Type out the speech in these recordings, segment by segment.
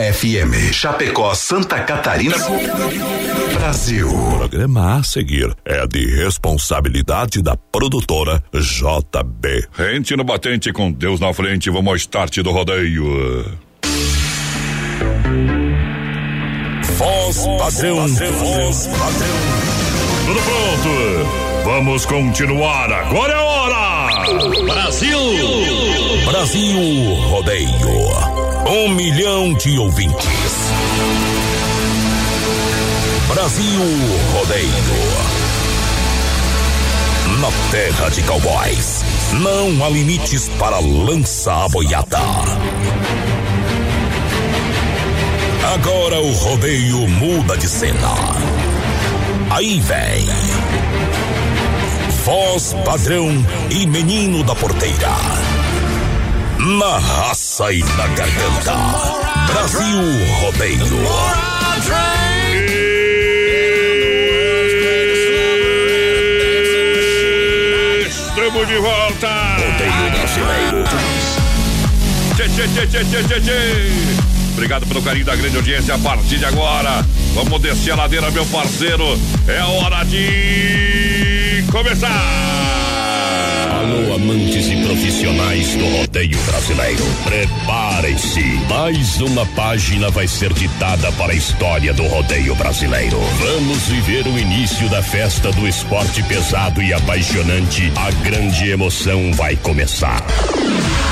FM, Chapecó, Santa Catarina, Brasil. O programa a seguir é de responsabilidade da produtora JB. Rente no batente com Deus na frente, vamos ao start do rodeio. Voz padrão, voz padrão. Tudo pronto? Vamos continuar, agora é hora! Brasil! Brasil Rodeio. Um milhão de ouvintes. Brasil Rodeio. Na terra de cowboys, não há limites para lança a boiada. Agora o rodeio muda de cena. Aí vem. Voz padrão e menino da porteira. Na raça e na garganta. Brasil Rodeio. Estamos de volta! Rodeio brasileiro. Tchê, tchê, tchê, tchê, tchê, tchê. Obrigado pelo carinho da grande audiência. A partir de agora, vamos descer a ladeira, meu parceiro. É hora de começar! Alô, amantes e profissionais do rodeio brasileiro. Preparem-se. Mais uma página vai ser ditada para a história do rodeio brasileiro. Vamos viver o início da festa do esporte pesado e apaixonante. A grande emoção vai começar.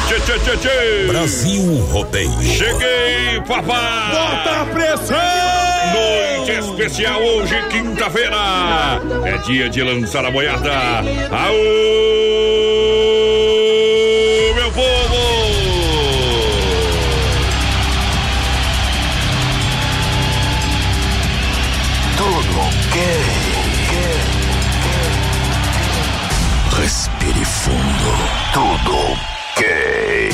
Tchê, tchê, tchê, tchê. Brasil Rodeio. Cheguei, papai! Bota a pressão! Noite especial hoje, quinta-feira. É dia de lançar a boiada. Aô, Tudo ok.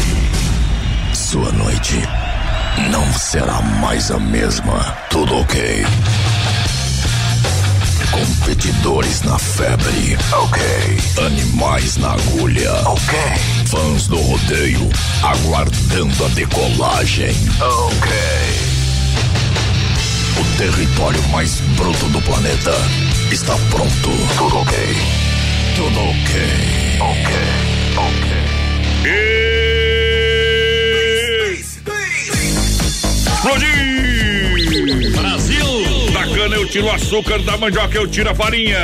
Sua noite não será mais a mesma. Tudo ok. Competidores na febre. Ok. Animais na agulha. Ok. Fãs do rodeio aguardando a decolagem. Ok. O território mais bruto do planeta está pronto. Tudo ok. Tudo ok. Ok. Brasil! Eu tiro o açúcar, da mandioca eu tiro a farinha.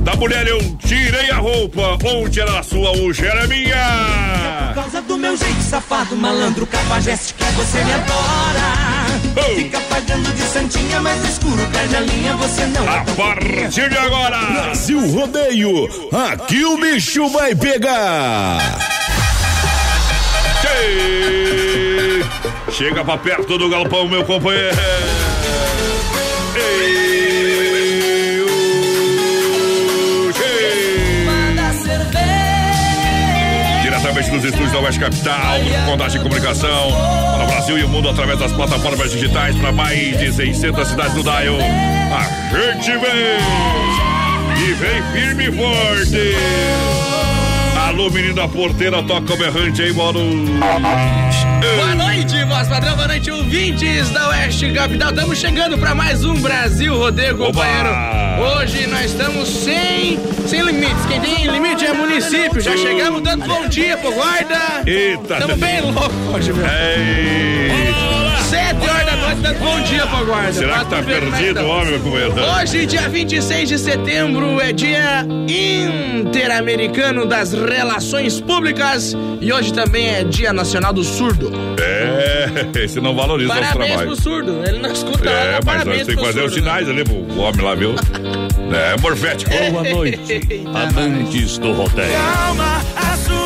Da mulher eu tirei a roupa, onde era a sua, hoje era minha. Por causa do meu jeito safado, malandro, que você me adora. Fica pagando de santinha, mas escuro perde a linha, você não A é partir de agora, Brasil Rodeio, aqui o bicho vai pegar. Chega pra perto do galpão, meu companheiro. Dos estúdios da Oeste Capital, Condagem de Comunicação, para o Brasil e o mundo através das plataformas digitais para mais de 600 cidades do Dial. A gente vem! E vem firme e forte! Alô, menino da porteira, toca o berrante aí, mano! Boa noite, voz padrão, boa noite, ouvintes da Oeste Capital. Estamos chegando para mais um Brasil Rodeio, companheiro. Hoje nós estamos sem, sem limites. Quem tem limite é município. Já chegamos dando bom dia pro guarda. Eita! Estamos bem loucos hoje, meu. Ei! Sete horas bom dia pro guarda. Será que tá perdido o homem, meu companheiro? Hoje, dia 26 de setembro, é dia interamericano das relações públicas e hoje também é dia nacional do surdo. É, esse não valoriza o nosso Parabéns trabalho. pro surdo, ele não escuta É, nada, mas parabéns nós temos que fazer os né? sinais ali pro homem lá, viu? É, morfético. Boa noite, amantes do rodeio.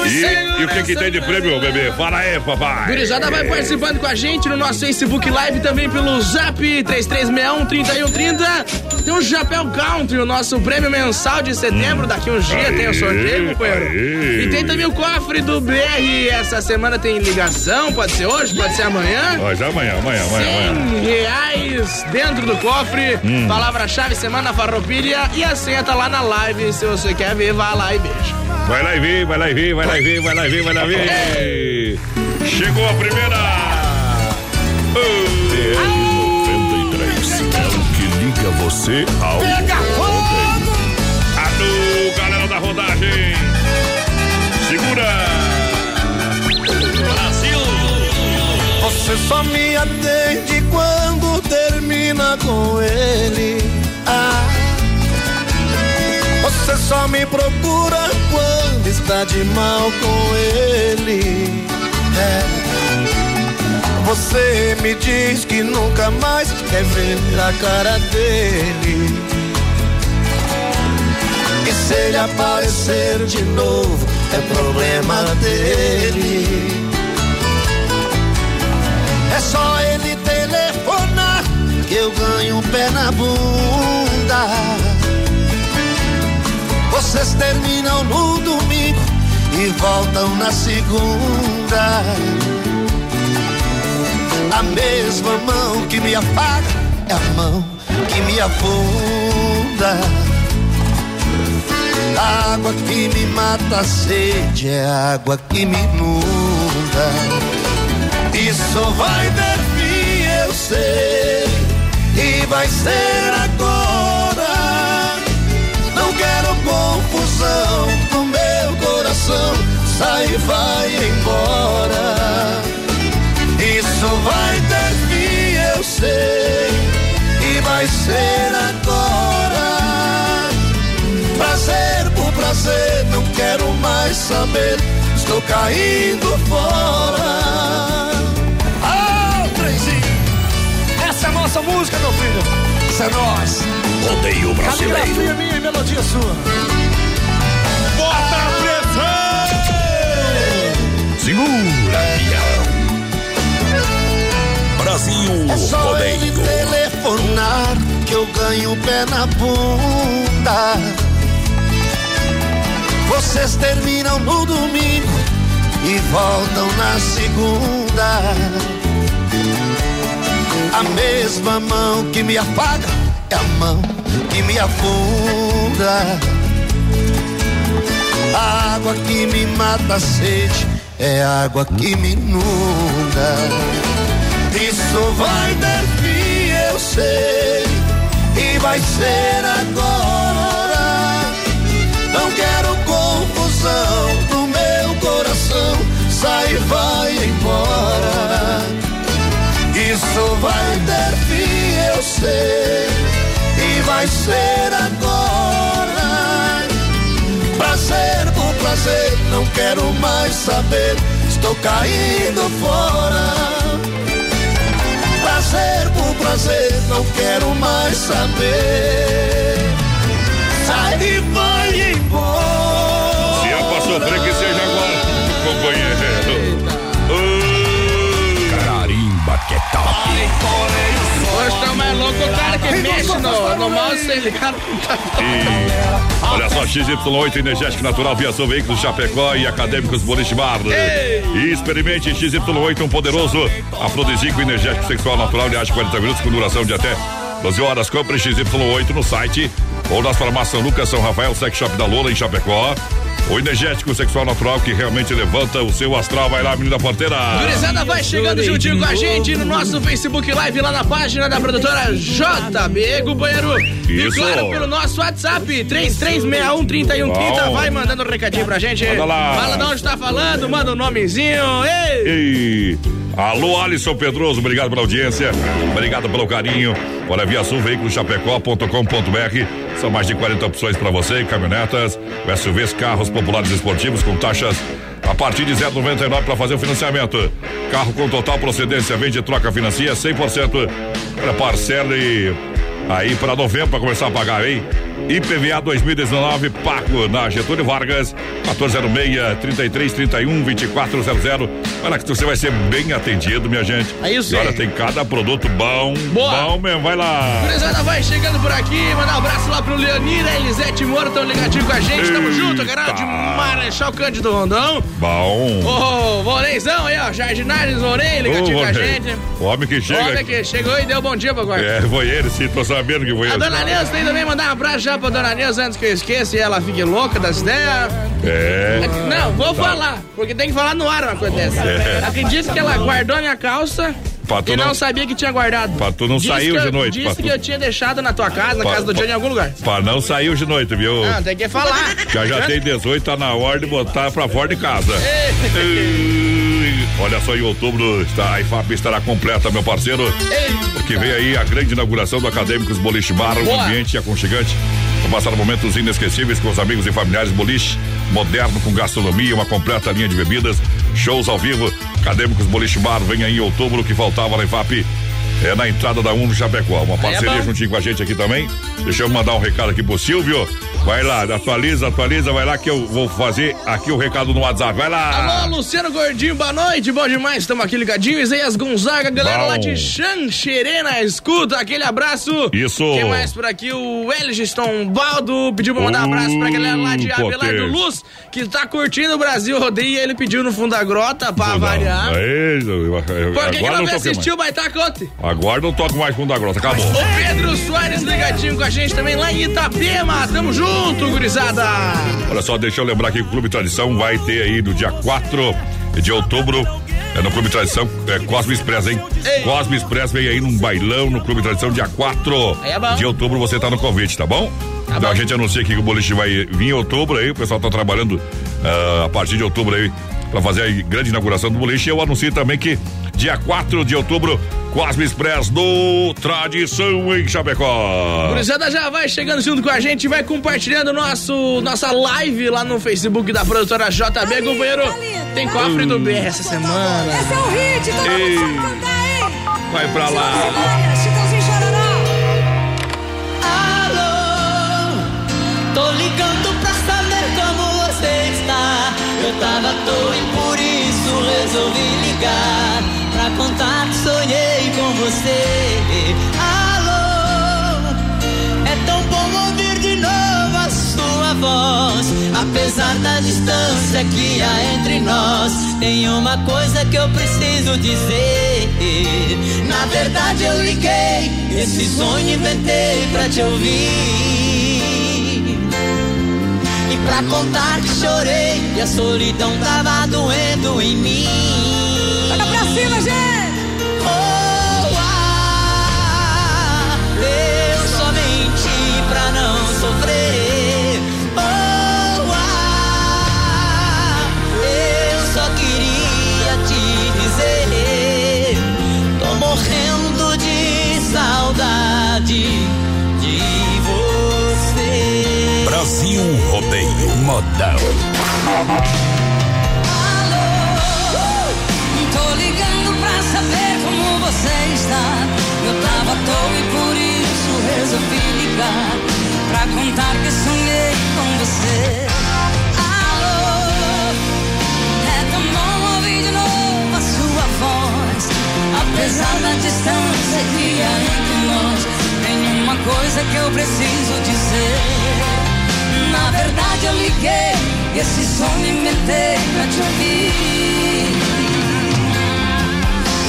E, e o que que tem de prêmio, bebê? Fala aí, papai. Gurizada vai participando com a gente no nosso Facebook Live também pelo Zap 3361-3130. Tem o Chapéu Country, o nosso prêmio mensal de setembro. Daqui uns dias tem o sorteio, companheiro. E tem também o cofre do BR. Essa semana tem ligação, pode ser hoje, pode ser amanhã. Já amanhã, amanhã, amanhã, amanhã. 100 reais dentro do cofre. Hum. Palavra-chave Semana Farroupilha. E a senha tá lá na live. Se você quer ver, vá lá e veja. Vai lá e vem, vai lá e vem, vai lá e vem, vai lá e vem, vai lá e vem. Chegou a primeira. Oh. 93, é que liga você ao Pega fogo. Alô, galera da rodagem. Segura. Brasil. Você só me atende quando termina com ele. Ah você só me procura quando está de mal com ele. É. Você me diz que nunca mais quer ver a cara dele. E se ele aparecer de novo, é problema dele. É só ele telefonar que eu ganho um pé na bunda. Vocês terminam no domingo e voltam na segunda. A mesma mão que me apaga é a mão que me afunda. A água que me mata a sede é a água que me inunda. Isso vai ter fim, eu sei, e vai ser agora. Confusão no meu coração, sai e vai embora. Isso vai ter fim, eu sei, e vai ser agora. Prazer por prazer, não quero mais saber, estou caindo fora. Ah, trenzinho! Essa é a nossa música, meu filho. Essa é nós. Rodeio Caligrafia Brasileiro. minha e melodia sua. Bota a pressão! Segura, Pião. Brasil É só ele Rodeio. telefonar que eu ganho pé na bunda. Vocês terminam no domingo e voltam na segunda. A mesma mão que me apaga é a mão que me afunda. A água que me mata a sede é a água que me inunda. Isso vai ter fim, eu sei, e vai ser agora. Não quero confusão no meu coração, sai e vai embora. Isso vai ter fim, eu sei, vai ser agora. Prazer por prazer, não quero mais saber, estou caindo fora. Prazer por prazer, não quero mais saber. Sai e vai embora. Se é pra que seja Hoje tá mais louco o cara que mexe no, no mouse sem ligar. E olha só, XY8 Energético Natural, Viação Veículos Chapecó e Acadêmicos Borismar. E experimente XY8, um poderoso afrodisíaco energético sexual natural de age 40 minutos com duração de até 12 horas. Compre XY8 no site ou nas farmácias São Lucas, São Rafael, Sex Shop da Lola em Chapecó. O energético sexual natural que realmente levanta o seu astral. Vai lá, menina porteira. Gurizada vai chegando juntinho com a gente no nosso Facebook Live, lá na página da produtora JB, companheiro. E claro, pelo nosso WhatsApp, 33613130, Bom. vai mandando um recadinho pra gente. Manda lá. Fala de onde tá falando, manda um nomezinho. Ei! E alô, Alisson Pedroso, obrigado pela audiência, obrigado pelo carinho. Olha, Via Sul, veículo chapecó.com.br. São mais de 40 opções para você: caminhonetas, SUVs, carros populares esportivos com taxas a partir de 0,99 para fazer o financiamento. Carro com total procedência, vende, troca, financia 100%. Olha, parcela e aí para novembro para começar a pagar, hein? IPVA 2019, Paco na Getúlio Vargas, 1406 3331 2400. Olha que você vai ser bem atendido, minha gente. É isso E olha, aí. tem cada produto bom. Boa. Bom mesmo, vai lá. Gurizada vai chegando por aqui, mandar um abraço lá pro Leonir e Elisete Moro, tão ligadinho com a gente, tamo Eita. junto, galera de Marechal Cândido Rondão. Bom. Ô, Voreizão aí, ó, Jardinares Vorei, ligadinho Ô, com a gente. O homem que chega. Olha que chegou e deu bom dia pra guarda. É, foi ele, tô sabendo que foi A dona Neuza tem também mandar um abraço já pra dona Neuza antes que eu esqueça e ela fique louca das ideias. É. Não, vou falar, porque tem que falar no ar uma coisa dessa. É. Acredito que ela guardou minha calça Pra tu E não, não- sabia que tinha guardado. Pra tu não eu- de noite, Disse que eu tinha deixado na tua casa, na Pra- casa do Johnny, em algum lugar. Pra não sair hoje de noite, viu? Não, tem que falar. Já já tem 18, tá na hora de botar pra fora de casa. Ei, Olha só, em outubro está, a IFAP estará completa, meu parceiro. Porque vem aí a grande inauguração do Acadêmicos Boliche Bar, um Boa. ambiente aconchegante. Para passar momentos inesquecíveis com os amigos e familiares boliche, moderno com gastronomia, uma completa linha de bebidas, shows ao vivo. Acadêmicos Boliche Bar vem aí em outubro, o que faltava na IFAP. É na entrada da Uno Chapecó. Uma parceria bom. juntinho com a gente aqui também. Deixa eu mandar um recado aqui pro Silvio. Vai lá, atualiza, atualiza, vai lá que eu vou fazer aqui o recado no WhatsApp. Vai lá. Alô, Luciano Gordinho, boa noite, bom demais, estamos aqui ligadinhos. Isaías Gonzaga, galera Bom. lá de Xanxerê na escuta, aquele abraço. Isso. Quem mais por aqui? O Elgiston Baldo pediu pra mandar um abraço pra galera lá de Uh, Abelardo. Luz, que tá curtindo o Brasil Rodeio e ele pediu no fundo da grota pra variar. Aí, eu- eu- Por que, que não mais. assistir o Baitaca ontem? Agora não toco mais fundo da grota, acabou. O Pedro Soares ligadinho com a gente também lá em Itapema. Tamo junto, gurizada. Olha só, deixa eu lembrar que o Clube Tradição vai ter aí no dia 4 de outubro. É no Clube Tradição, é Cosme Express, hein? Ei. Cosme Express vem aí num bailão no Clube Tradição, dia 4 Aí é de outubro. Você tá no convite, tá bom? então bom. a gente anuncia aqui que o boliche vai vir em outubro aí. O pessoal tá trabalhando ah, a partir de outubro aí pra fazer a grande inauguração do boliche. Eu anuncio também que dia 4 de outubro, Cosme Express do Tradição em Chapecó. Gurizada já vai chegando junto com a gente, vai compartilhando nosso, nossa live lá no Facebook da produtora JB, companheiro. Tem cofre do BR essa semana. Esse é o hit, todo Ei. mundo sabe cantar, hein? Vai pra lá. Alô, tô ligando pra saber como você está. Eu tava à toa e por isso resolvi ligar. Contar que sonhei com você. Alô, é tão bom ouvir de novo a sua voz. Apesar da distância que há entre nós, tem uma coisa que eu preciso dizer. Na verdade, eu liguei, esse sonho inventei pra te ouvir. Pra contar que chorei e a solidão tava doendo em mim. Toca pra cima, gente. Modão. Alô, tô ligando pra saber como você está. Eu tava à toa e por isso resolvi ligar. Pra contar que sonhei com você. Alô, é tão bom ouvir de novo a sua voz. Apesar da distância que há entre nós, tem uma coisa que eu preciso dizer. Na verdade eu liguei, esse som inventei pra te ouvir.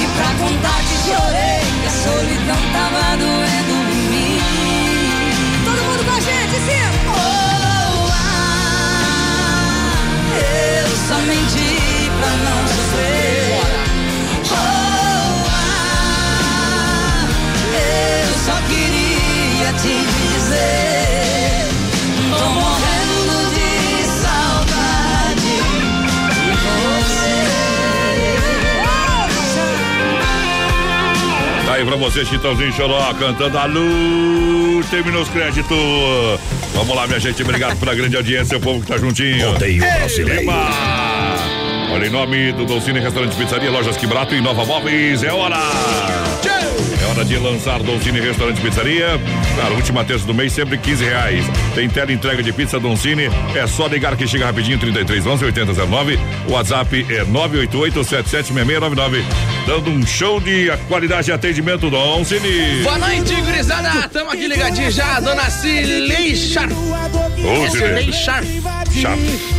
E pra contar que chorei, que a solidão tava doendo em mim. Todo mundo com a gente, sim! Oh, ah, eu só menti pra não sofrer. Aí pra você, Chitãozinho Choró, cantando a luz. Terminou os créditos. Vamos lá, minha gente. Obrigado pela grande audiência, o povo que tá juntinho. Rodeio Brasileiro. Eba! Olha, em nome do Dolcine Restaurante Pizzaria, Lojas Que Barato e Nova Móveis, é hora! É hora de lançar Doncini Restaurante Pizzaria. Cara, última terça do mês, sempre 15 reais. Tem tela entrega de pizza Doncini. É só ligar que chega rapidinho, 33 11 8009. O WhatsApp é 988 776699. Dando um show de qualidade e atendimento Doncini. Boa noite, gurizada. Tamo aqui ligadinho já, dona Cilei Sharp. Ô, É Cilei. Chato.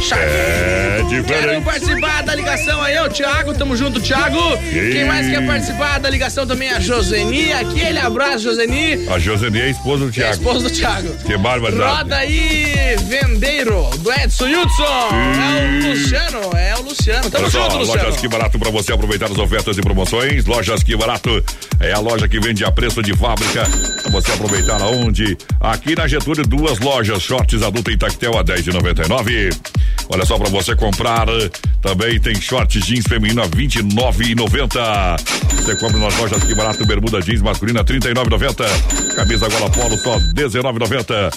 Sharp. É Quero diferente. participar da ligação aí, o Thiago, tamo junto, Thiago. Quem mais quer participar da ligação também é a Joseni. Aquele abraço, Joseni. A Joseni é a esposa do Que é a Thiago. esposa do Thiago. Que barbaridade. Roda aí, vendeiro, do Edson Hudson. É o Luciano, é o Luciano. Tamo Olha só, junto, Luciano. lojas que barato pra você aproveitar as ofertas e promoções. Lojas Que Barato é a loja que vende a preço de fábrica. Pra você aproveitar aonde? Aqui na Getúlio, duas lojas. Shorts adulto em tactel a 10,99. Olha só para você comprar. Também tem short jeans feminino a 29,90. Você compra nas lojas Que Barato, bermuda jeans masculina 39,90. Camisa gola polo só 19,90.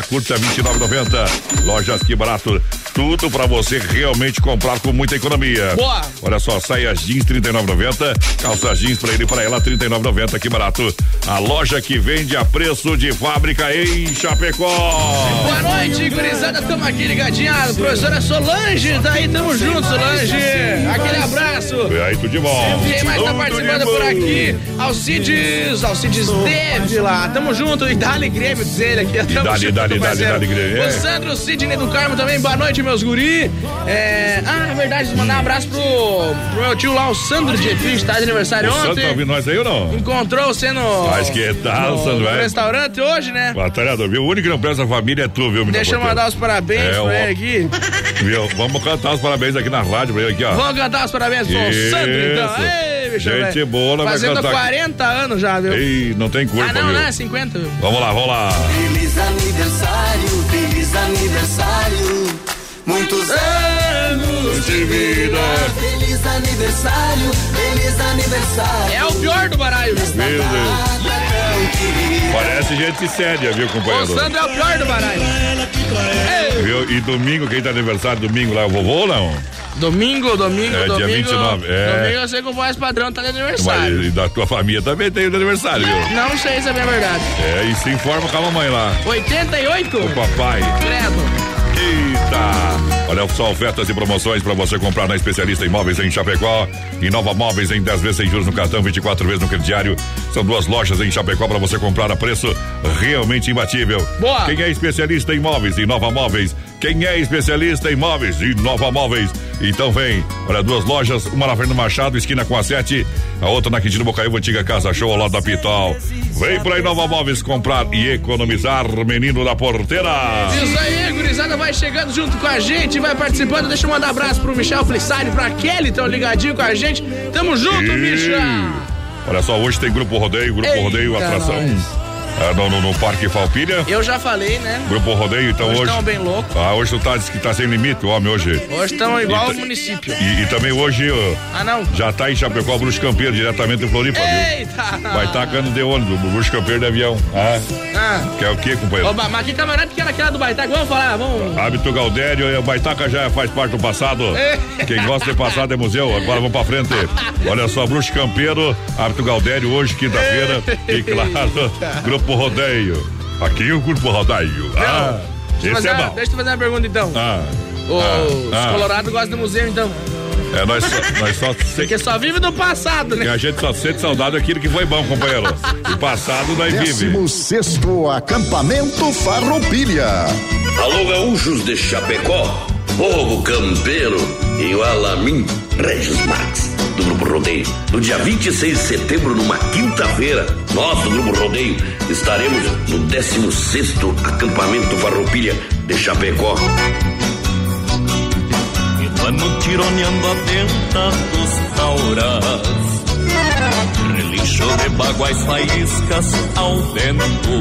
Panta curta 29,90. Lojas Que Barato, tudo para você realmente comprar com muita economia. Boa. Olha só, saias jeans 39,90, calça jeans para ele e para ela 39,90, que barato. A loja que vende a preço de fábrica em Chapecó. Boa noite, gurizada. Tamo aqui ligadinha. Professora Solange, tá aí, tamo junto, Solange. Aquele abraço. E aí, tudo de bom. Quem mais tá participando por aqui? Alcides, Alcides Deve lá. Tamo junto. E Dali Grêmio, diz ele aqui. Tamo dali, dali, dali, parceiro. dali, Grêmio, é. O Sandro Sidney do Carmo também. Boa noite, meus guri. É... Ah, é verdade. Mandar um abraço pro, pro meu tio lá, o Sandro Dietrich, tá de aniversário O ontem. tá ouvindo nós aí ou não? Encontrou você no. Mas que tal, no, Sandro, no velho? restaurante hoje, né? Batalhador, viu? O único que não presta família é tu, viu, menino? Deixa eu mandar os parabéns É, pra ele aqui. Viu? Vamos cantar os parabéns aqui na rádio pra ele aqui, ó. Vamos cantar os parabéns pro. Sandro, então. Ei, bicho, Gente velho. boa, vai Fazendo cantar. 40 anos já, viu? Ei, não tem culpa, ah, não, viu? não, é 50, viu? Vamos lá, vamos lá. Feliz aniversário, feliz aniversário. Muitos anos de vida. Feliz aniversário, feliz aniversário. É o pior do baralho, viu? Meu Deus. Parece gente séria, viu, O companheiro? Sandro é o pior do baralho. Viu? E domingo, quem tá aniversário domingo lá, é o vovô ou não? Domingo, domingo, É, dia domingo. 29, é. Domingo eu sei que o voz padrão tá de aniversário. Mas e da tua família também tem o aniversário, viu? Não sei se é bem verdade. É, e se informa com a mamãe lá. 88? O papai. Credo. Eita! Olha só, ofertas e promoções para você comprar na especialista em móveis em Chapecó. Inova Móveis em 10 vezes sem juros no cartão, 24 vezes no crediário. São duas lojas em Chapecó para você comprar a preço realmente imbatível. Boa. Quem é especialista em móveis? Inova Móveis. Quem é especialista em móveis? Inova Móveis. Então vem. Olha, duas lojas, uma na Fernando Machado, esquina com a 7, a outra na Quintino Bocaiúva, antiga Casa Show, ao lado da Pitol. Vem pra Inova Móveis comprar e economizar, menino da porteira. Isso aí, gurizada, vai chegando junto com a gente, vai participando. Deixa eu mandar um abraço pro Michel Flissari, pra Kelly, tão ligadinho com a gente. Tamo junto, E- Michel. Olha só, hoje tem Grupo Rodeio, Grupo Eita, Rodeio, atração nós. É, no, no- no Parque Falpilha. Eu já falei, né? Grupo Rodeio, então Hoje hoje. tão bem louco. Ah, hoje tu tá, diz que tá sem limite, homem, hoje. Hoje estamos igual ao município. E, e também hoje Ah, não? já tá em Chapecó, Bruxo Campeiro, diretamente do Floripa, viu? Eita! Vai estar cano de ônibus, o Bruxo Campeiro de avião. Ah, Ah. que é o quê, companheiro? Oba, mas que camarada que era aquela do Baitaca? Vamos falar, vamos. Hábito Galdério, e o Baitaca já faz parte do passado. Quem gosta de passado é museu, agora vamos pra frente. Olha só, Bruxo Campeiro, Hábito Galdério, hoje, quinta-feira. e claro, Grupo Rodeio. Aqui o Grupo Rodeio. Ah, Deixa eu esse fazer é uma- bom. Deixa eu fazer uma pergunta então. Ah, Os ah, ah. Colorado gostam do museu, então. é, nós só, nós só se- Porque só vive do passado, que né? a gente só sente saudade daquilo que foi bom, companheiro. O passado nós vive. 16 acampamento Farroupilha. Alô, gaúchos de Chapecó, povo campeiro e o Alamin Regis Max, do Grupo Rodeio. No dia 26 de setembro, numa quinta-feira, nós do Grupo Rodeio estaremos no 16º acampamento Farroupilha de Chapecó. E vamos tironeando a venta dos tauras Relincho de baguais faíscas ao vento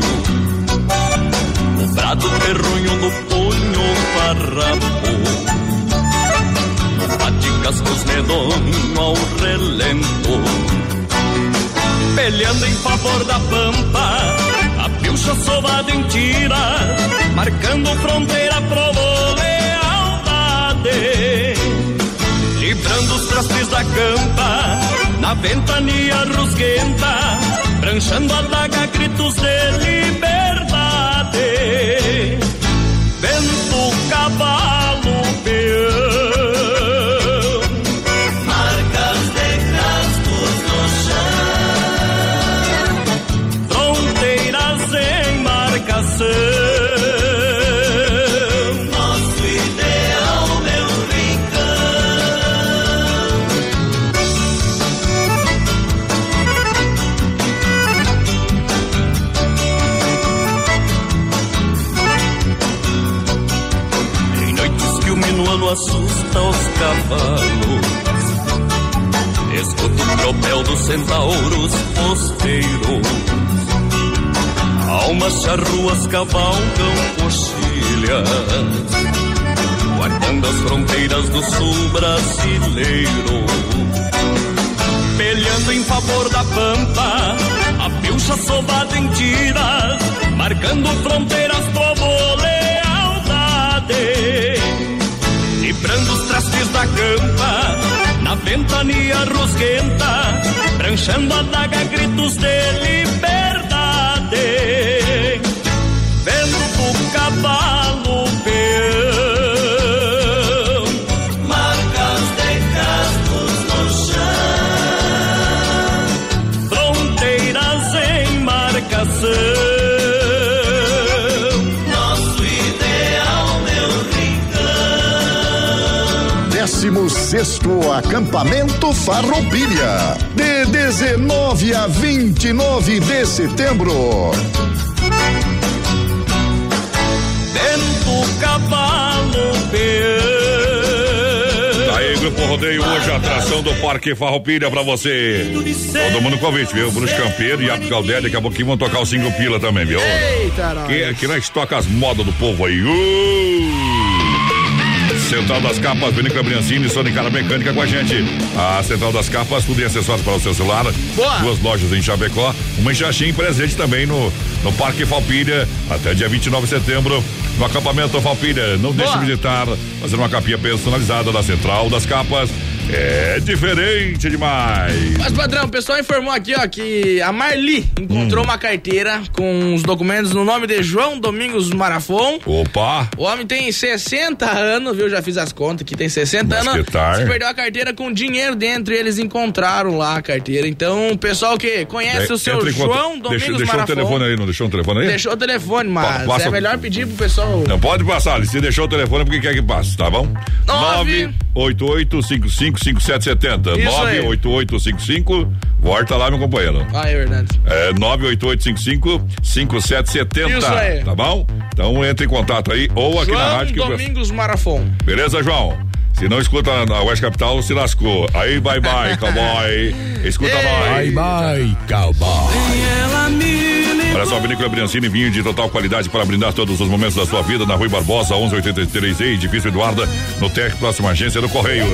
brado terrunho do punho farrapo Bate cascos medonho ao relento. Peleando em favor da pampa A pilcha sovada em tira Marcando fronteira provou lealdade. Livrando os trastes da campa Na ventania rusguenta Pranchando a daga gritos de liberdade. Vento, cavalo, Em noites que o minuano assusta os cavalos Escuto o tropel dos centauros posteiros. Almas charruas cavalgam coxilhas, guardando as fronteiras do sul brasileiro. Peleando em favor da pampa, a pilcha sovada em tiras, marcando fronteiras, povo lealdade. Librando os trastes da campa, na ventania rosquenta, pranchando a daga, gritos de liberdade. 16 Acampamento Farroupilha. De 19 a 29 de setembro. Vento, cavalo, peão. Tá aí, Grupo Rodeio, hoje a atração do Parque Farroupilha pra você. Todo mundo convite, viu? Bruno Campeiro e Abdo Caldelli, daqui a pouquinho vão tocar o cinco pila também, viu? Eita. Que, que nós toca as modas do povo aí. Uh! Central das Capas, Vinícola Briancini, Sonicara Mecânica com a gente. A Central das Capas, tudo em acessórios para o seu celular. Boa. Duas lojas em Chapecó, uma em Xaxim, presente também no, no Parque Falpilha, até dia 29 de setembro, no acampamento Falpilha. Não deixe de visitar, fazer uma capinha personalizada da Central das Capas. É diferente demais. Mas, padrão, o pessoal informou aqui, ó, que a Marli encontrou uma carteira com os documentos no nome de João Domingos Marafon. Opa! O homem tem 60 anos, viu? Já fiz as contas aqui, tem 60 Mas anos. Se perdeu a carteira com dinheiro dentro e eles encontraram lá a carteira. Então, o pessoal que conhece o seu João Domingos Deixa, deixou o Marafon. telefone aí, não deixou o telefone aí? Deixou o telefone, mas Pa- passa- é melhor pedir pro pessoal. Não pode passar. Se deixou o telefone, porque quer que passe, tá bom? Nove. 988-55-5770. Isso aí. 988-55. Volta lá, meu companheiro. Ah, é verdade. É 988-55-5770. Isso aí. Tá bom? Então entre em contato aí ou aqui na João rádio que eu Domingos Marafon. Beleza, João? Se não escuta na West Capital, se lascou. Aí, bye bye, cowboy. Escuta nós. Bye bye, cowboy. Olha só, Vinícola Briancini, vinho de total qualidade para brindar todos os momentos da sua vida na Rui Barbosa, 1183 e Edifício Eduarda, no TEC, próxima agência do Correio.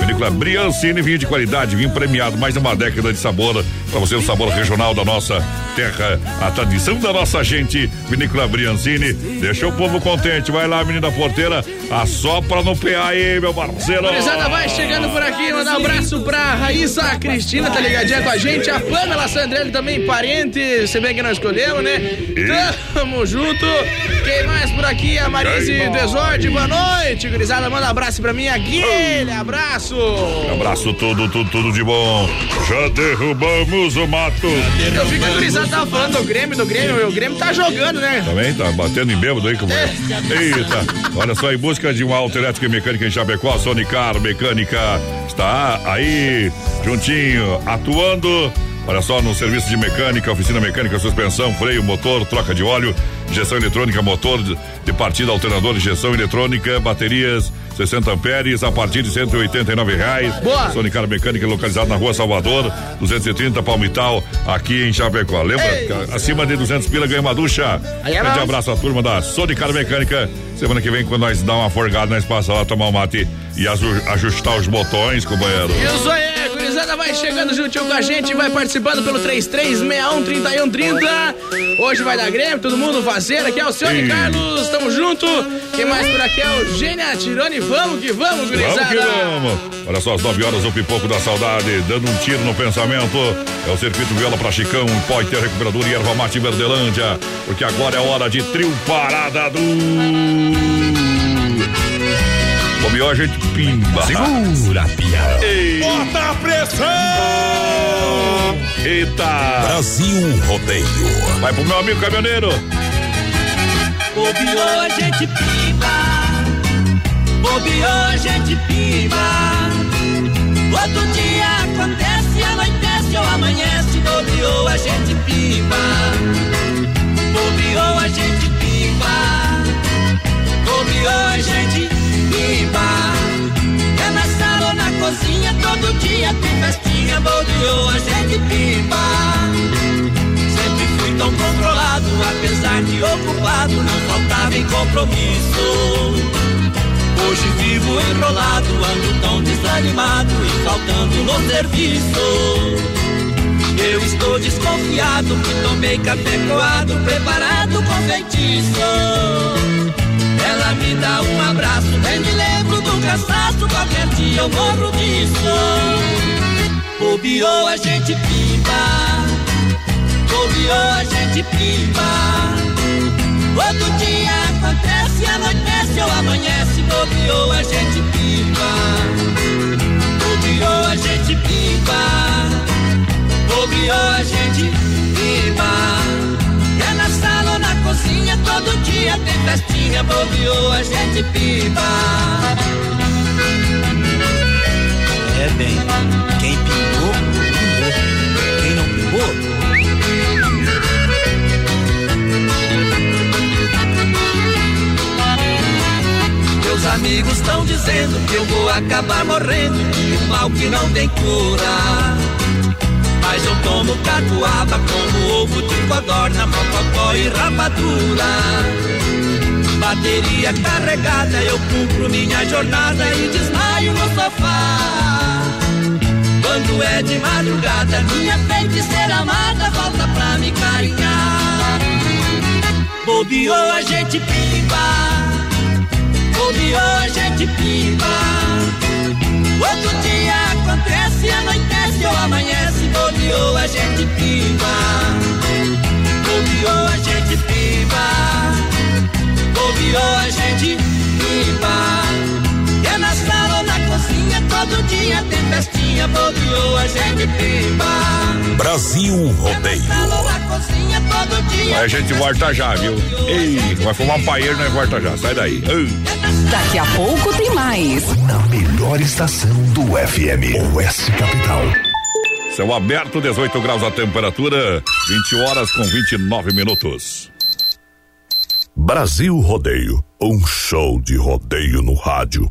Vinícola Briancini, vinho de qualidade, vinho premiado, mais de uma década de sabor, para você o sabor regional da nossa terra, a tradição da nossa gente. Vinícola Briancini, deixa o povo contente, vai lá, menina porteira, assopra no PA aí, meu parceiro. Gurizada vai chegando por aqui, mandar um abraço pra Raíssa Cristina, tá ligadinha com a gente, a Pamela Sandrelli também, parente, você bem que não escolheu, né? Tamo junto. Quem mais por aqui? A Marise? Desorde, boa noite, gurizada, manda um abraço pra mim, aquele abraço. Abraço tudo, tudo, tudo de bom. Já derrubamos o mato. Eu vi que a gurizada tava falando do Grêmio, do Grêmio, o Grêmio tá jogando, né? Também tá batendo em bêbado aí como é. Eita, olha só, em busca de uma auto elétrica e mecânica em Chapecó, a Sonicar Mecânica está aí, juntinho, atuando. Olha só, no serviço de mecânica, oficina mecânica, suspensão, freio, motor, troca de óleo, injeção eletrônica, motor de, partida, alternador, injeção eletrônica, baterias 60 amperes a partir de 189 reais. Boa. Sonicar Mecânica localizada na rua Salvador, 230 Palmital, aqui em Chapecó. Lembra? Ei. que Acima de 200 pila ganha uma ducha. Aí é Grande abraço à turma da Sonicar Mecânica. Semana que vem, quando nós dar uma forgada, nós passa lá tomar um mate e aju- ajustar os botões, companheiro. Isso aí, gurizada vai chegando juntinho com a gente, vai participando pelo 33613130. Hoje vai dar Grêmio, todo mundo fazer. Aqui é o Cione Sim. Carlos, tamo junto. Quem mais por aqui é o Gênia Tirone. Vamos que vamos, gurizada. Vamos que vamos. Olha só, às 9 horas, o pipoco da saudade, dando um tiro no pensamento. É o circuito viola pra Chicão, pode ter recuperador e erva mate Verdelândia. Porque agora é hora de trio parada do. Bobeou a gente pimba. Segura, pião. Bota a pressão! Eita! Brasil Rodeio. Vai pro meu amigo caminhoneiro. Bobeou a gente piba, bobeou a gente piba. Outro dia acontece, anoitece ou amanhece, bobeou a gente piba. Bobeou a gente piba, bobeou a gente cima. É na sala ou na cozinha, todo dia tem festinha, bodeou, a gente pimba. Sempre fui tão controlado, apesar de ocupado, não faltava em compromisso. Hoje vivo enrolado, ando tão desanimado e faltando no serviço. Eu estou desconfiado que tomei café coado, preparado com feitiço. Ela me dá um abraço, nem me lembro do cansaço, qualquer dia eu morro disso. Bobeou a gente pipa, bobeou a gente pipa. Outro dia acontece, anoitece ou amanhece, bobeou a gente pipa. Bobeou a gente pipa, bobeou a gente pipa. Todo dia tem festinha, bobeou a gente pipa. É bem, quem pingou, pingou. Quem não pingou, Meus amigos estão dizendo que eu vou acabar morrendo de um mal que não tem cura. Mas eu tomo catuaba como ovo de codorna, mococó e rapadura. Bateria carregada, eu cumpro minha jornada e desmaio no sofá. Quando é de madrugada, minha feiticeira amada volta pra me carinhar. Bobeou a gente pipa. Bobeou a gente pipa. Outro dia acontece, anoitece ou amanhece. Bobeou a gente pipa. Bobeou a gente pipa. Bobeou a gente pipa. É cozinha, todo dia tem festinha. Bobeou a gente pipa. Brasil Rodeio. Todo dia. Aí a gente volta já, viu? Ei, vai fumar um paeiro, nós volta já. Sai daí. Ei. Daqui a pouco tem mais. Na melhor estação do FM, Oeste Capital. Céu aberto, 18 graus a temperatura, 20 horas com 29 minutos. Brasil Rodeio, um show de rodeio no rádio.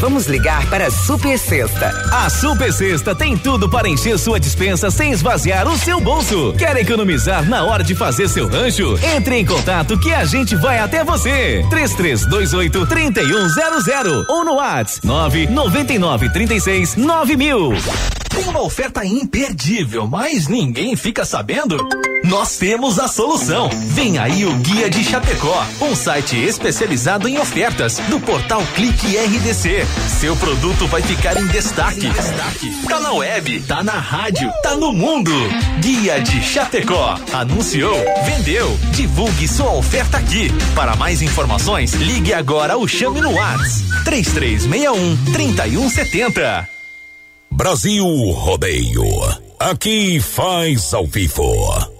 Vamos ligar para a Super Sexta. A Super Sexta tem tudo para encher sua dispensa sem esvaziar o seu bolso. Quer economizar na hora de fazer seu rancho? Entre em contato que a gente vai até você. 3328 3100 ou no WhatsApp 999 36 9000. Tem uma oferta imperdível, mas ninguém fica sabendo? Nós temos a solução. Vem aí o Guia de Chapecó, um site especializado em ofertas do portal Clique RDC. Seu produto vai ficar em destaque. Tá na web, tá na rádio, tá no mundo. Guia de Chapecó. Anunciou, vendeu. Divulgue sua oferta aqui. Para mais informações, ligue agora ou chame no WhatsApp 3361 3170. Brasil Rodeio. Aqui faz ao vivo.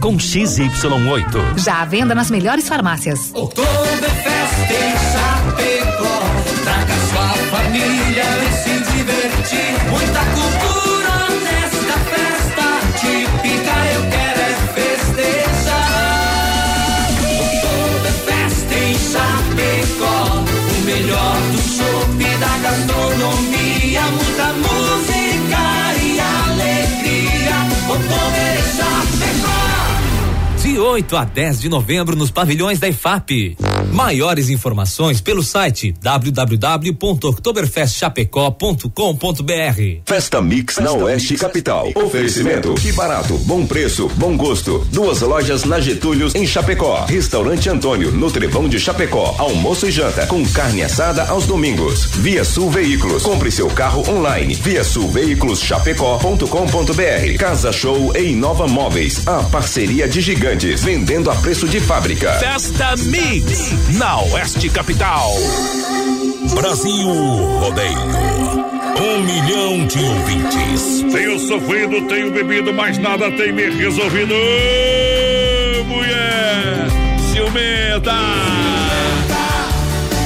com XY8. Já à venda nas melhores farmácias. Oktoberfest em Chapecó. Traga sua família 8 a 10 de novembro nos pavilhões da IFAP. Maiores informações pelo site www.oktoberfestchapecó.com.br. Festa Mix na Oeste Capital. Oferecimento. Que barato, bom preço, bom gosto. Duas lojas na Getúlio em Chapecó. Restaurante Antônio, no Trevão de Chapecó. Almoço e janta com carne assada aos domingos. Via Sul Veículos. Compre seu carro online. Via Sul Veículos Chapecó.com.br. Casa Show e Inova Móveis. A parceria de gigantes. Vendendo a preço de fábrica. Festa Mix. na Oeste Capital. Brasil Rodeio. Um milhão de ouvintes. Tenho sofrido, tenho bebido, mas nada tem me resolvido. Mulher, ciumenta.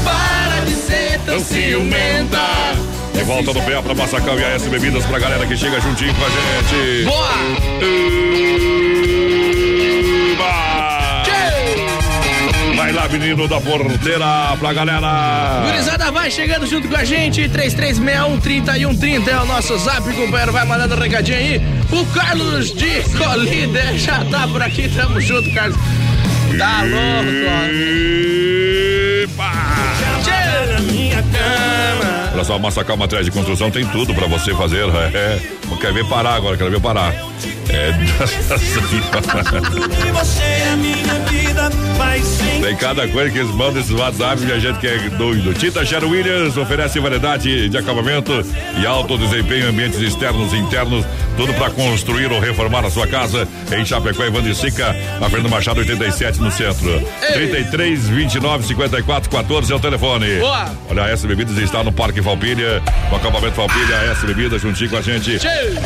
Para de ser tão ciumenta. De volta no PA pra Massacal e AS Bebidas pra galera que chega juntinho com a gente. Boa! Vai menino da porteira pra galera. Gurizada vai chegando junto com a gente, 3361-3130 é o nosso zap, companheiro, vai mandando um recadinho aí. O Carlos de Colíder já tá por aqui, tamo junto, Carlos. Tá louco, Olha só, Massacal Materiais de Construção tem tudo pra você fazer. É, é. Não quer ver parar agora, quero ver parar. É. Tem cada coisa que eles mandam esses WhatsApp e a gente que é doido. Tita Sher Williams oferece variedade de acabamento e alto desempenho em ambientes externos e internos. Tudo para construir ou reformar a sua casa em Chapecó e Vandicica, na Fernando Machado 87 no centro. 33 29 54 14 é o telefone. Boa. Olha, a S Bebidas está no Parque Valpilha, no acabamento Valpilha, a S Bebidas juntinho com a gente.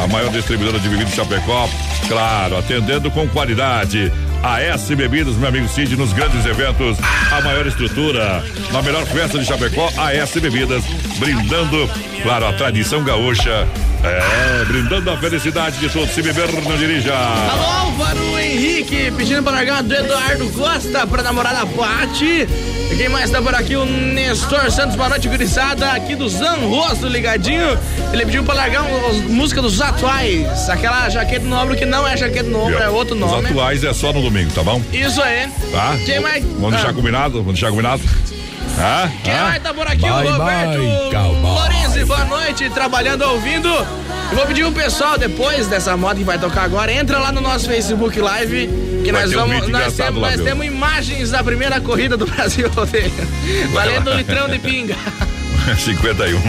A maior distribuidora de bebidas de Chapecó, claro, atendendo com qualidade. A S Bebidas, meu amigo Cid, nos grandes eventos, a maior estrutura, na melhor festa de Chapecó, a S Bebidas, brindando, claro, a tradição gaúcha. É, brindando a felicidade de todos. Se beber, não dirija. Alô, Álvaro Henrique, pedindo pra largar do Eduardo Costa pra namorada Pati. E quem mais tá por aqui? O Nestor Santos, boa noite, gurizada, aqui do Zanrosto, ligadinho. Ele pediu pra largar uma música dos atuais. Aquela jaqueta no ombro que não é jaqueta no ombro, é outro Os nome. atuais é só no domingo, tá bom? Isso aí. Tá? Quem mais? Vamos deixar Ah. combinado? Vamos deixar combinado? Ah, Quem ah. mais tá por aqui? Bye, o Roberto. Lorenzi, boa noite, trabalhando, ouvindo. Eu vou pedir o pessoal, depois dessa moda que vai tocar agora, entra lá no nosso Facebook Live, que Vai nós um vamos. vídeo nós temos, lá, nós temos imagens da primeira corrida do Brasil. Valendo um litrão de pinga. 51.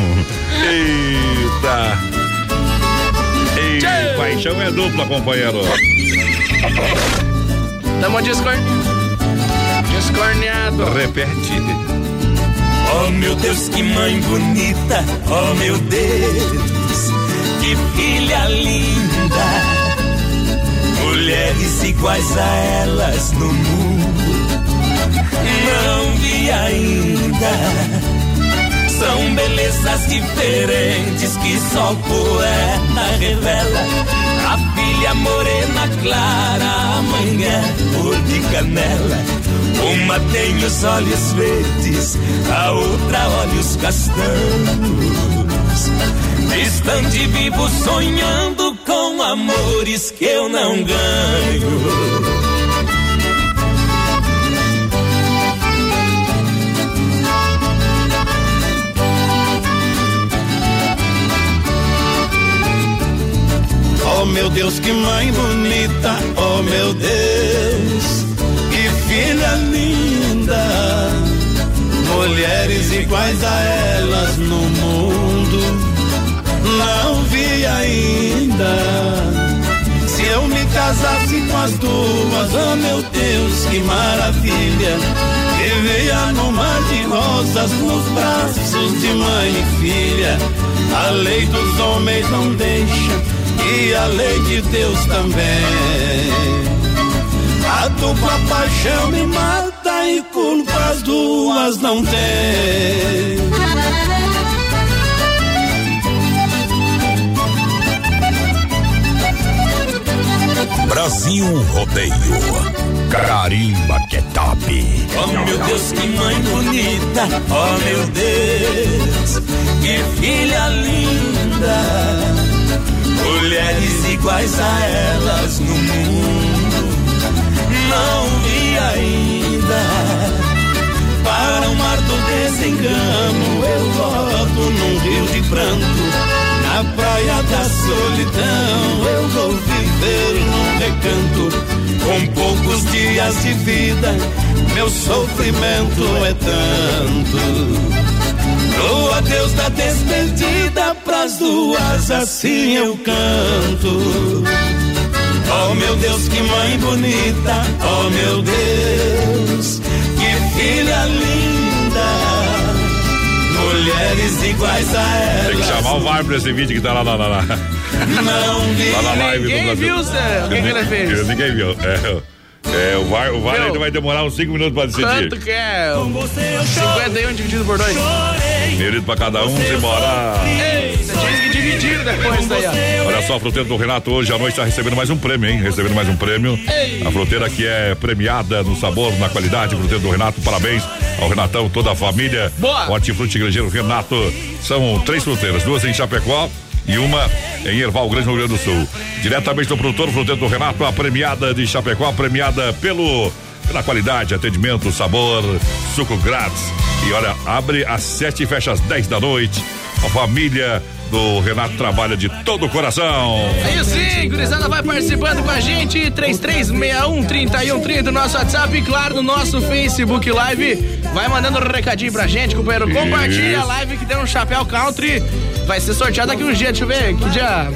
Eita! Ei, paixão é dupla, companheiro. Tamo descor... descorneado. Repete. Oh meu Deus, que mãe bonita, oh meu Deus, que filha linda. Mulheres iguais a elas no mundo, não vi ainda. São belezas diferentes que só o poeta revela. A filha morena clara, amanhã cor de canela. Uma tem os olhos verdes, a outra olhos castanhos. De vivo sonhando com amores que eu não ganho. Oh meu Deus, que mãe bonita, oh meu Deus, filha linda. Mulheres iguais a elas no mundo, não vi ainda. Se eu me casasse com as duas, oh meu Deus, que maravilha. Viveia no mar de rosas, nos braços de mãe e filha. A lei dos homens não deixa, e a lei de Deus também. A dupla paixão me mata e culpa as duas não tem. Brasil Rodeio. Carimba que é top. Oh meu Deus, que mãe bonita, oh meu Deus, que filha linda. Mulheres iguais a elas no mundo, não vi ainda. Para o mar do desengano, eu volto num rio de pranto. Na praia da solidão, eu vou viver num recanto. Com poucos dias de vida, meu sofrimento é tanto. No adeus da despedida pras duas, assim eu canto. Oh meu Deus, que mãe bonita. Oh meu Deus, que filha linda. Mulheres iguais a ela. Tem que chamar o VAR pra esse vídeo que tá lá, lá, lá. lá. Não vi. Tá na live ninguém do Brasil. viu, Zé. O que, que ele fez? Ninguém viu. É é, o VAR, o VAR ainda vai demorar uns 5 minutos pra decidir. Quanto que é? 51 dividido por 2. Direito pra cada um, simbora. Ei, você tinha que dividir depois daí, ó. Olha só, a fruteira do Renato hoje à noite está recebendo mais um prêmio, hein? Recebendo mais um prêmio. A fruteira que é premiada no sabor, na qualidade, fruteira do Renato. Parabéns ao Renatão, toda a família. Boa. Hortifruti Igrejeiro Renato. São três fruteiras, duas em Chapecó e uma em Erval Grande, no Rio Grande do Sul. Diretamente do produtor, fruteira do Renato, a premiada de Chapecó, a premiada pelo pela qualidade, atendimento, sabor, suco grátis. E olha, abre às sete e fecha às 10 da noite. A família do Renato trabalha de todo o coração. Aí sim, gurizada vai participando com a gente, 3361-3130, nosso WhatsApp e claro, no nosso Facebook Live. Vai mandando um recadinho pra gente, companheiro. Compartilha a live que tem um chapéu country. Vai ser sorteado daqui uns dias, deixa eu ver, que dia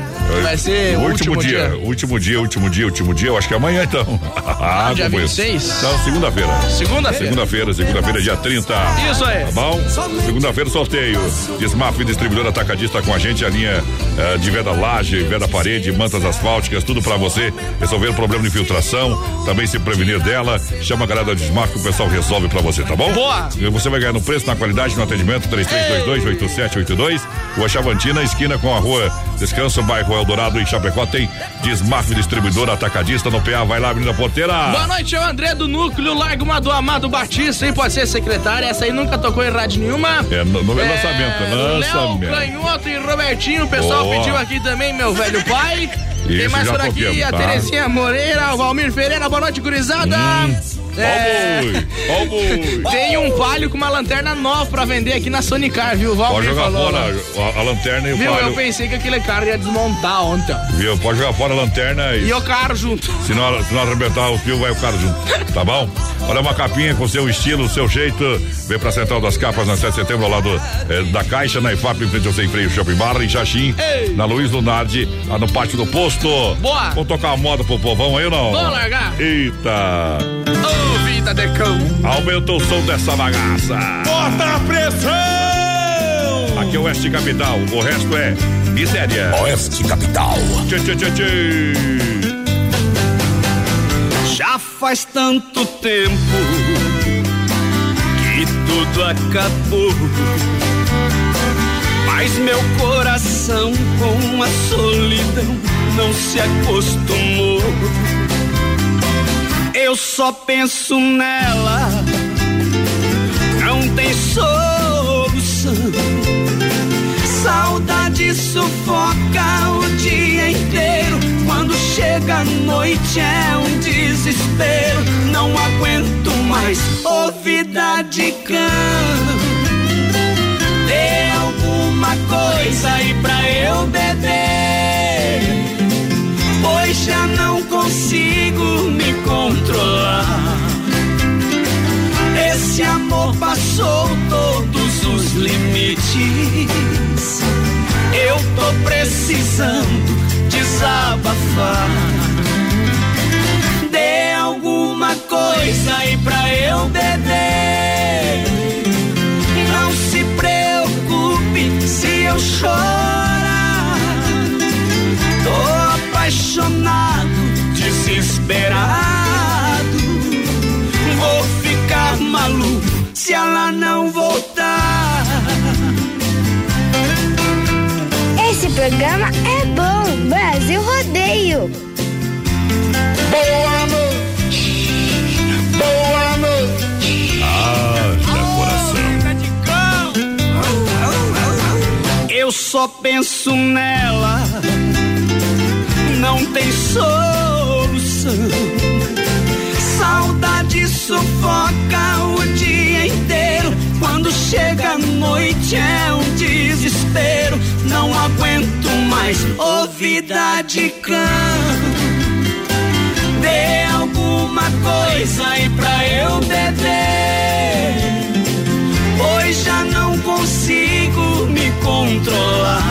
vai ser o o último, dia, último dia, último dia, último dia, eu acho que é amanhã então. Ah, dia companheiro. 26? Não, segunda-feira. Segunda-feira. Segunda-feira, segunda-feira, dia 30. Isso aí. Tá bom? Segunda-feira, sorteio. Desmaf Distribuidor Atacadista com a gente, a linha eh, de venda laje, venda parede, mantas asfálticas, tudo pra você resolver o problema de infiltração, também se prevenir dela. Chama a galera da Desmaf que o pessoal resolve pra você, tá bom? Boa. Você vai ganhar no preço, na qualidade, no atendimento, 3322-8782. Rua Chavantina, esquina com a rua Descanso, bairro Eldorado, em Chapecó, tem Desmaf Distribuidor Atacadista no PA. Vai lá, Avenida Porteira. Boa noite, é o André do Núcleo Largo do Amado Batista, hein? Pode ser secretária, essa aí nunca tocou em rádio nenhuma. É, no, no lançamento, Léo lançamento. Canhoto e Robertinho, o pessoal Boa. pediu aqui também, meu velho pai. Tem mais por aqui, toquemos, a tá? Terezinha Moreira, o Valmir Ferreira, boa noite, gurizada. É, Ó o boi, ó o boi. tem um palio com uma lanterna nova pra vender aqui na Sonicar, viu? O Pode Valmir jogar falou. fora a, a lanterna e o Viu? Eu palio. pensei que aquele cara ia desmontar ontem. Viu? Pode jogar fora a lanterna e, E o carro junto. se, não, se não arrebentar o fio, vai o cara junto. Tá bom? Olha uma capinha com seu estilo, seu jeito. Vem pra Central das Capas na 7 de setembro, ao lado eh, da Caixa, na IFAP, em frente ao Sem Freio Shopping Bar, em Xaxim, na Luiz Lunardi, lá no pátio do Boa. Vamos tocar uma moda pro povão aí ou não? Vamos largar? Eita! Ô, vida de cão. Aumenta o som dessa bagaça. Bota a pressão! Aqui é o Oeste Capital, o resto é miséria. Oeste Capital. Tchê, tchê, tchê, tchê. Já faz tanto tempo que tudo acabou. Mas meu coração com a solidão não se acostumou. Eu só penso nela, não tem solução. Saudade sufoca o dia inteiro. Quando chega a noite é um desespero. Não aguento mais ouvir de cão. Alguma coisa aí pra eu beber. Pois já não consigo me controlar. Esse amor passou todos os limites. Eu tô precisando desabafar. Dê alguma coisa aí pra eu beber. Eu chorar. Tô apaixonado, desesperado. Vou ficar maluco se ela não voltar. Esse programa é bom. Brasil Rodeio. Boa só penso nela, não tem solução. Saudade sufoca o dia inteiro. Quando chega a noite é um desespero. Não aguento mais ouvida de cão. Dê alguma coisa aí pra eu beber. Controlar.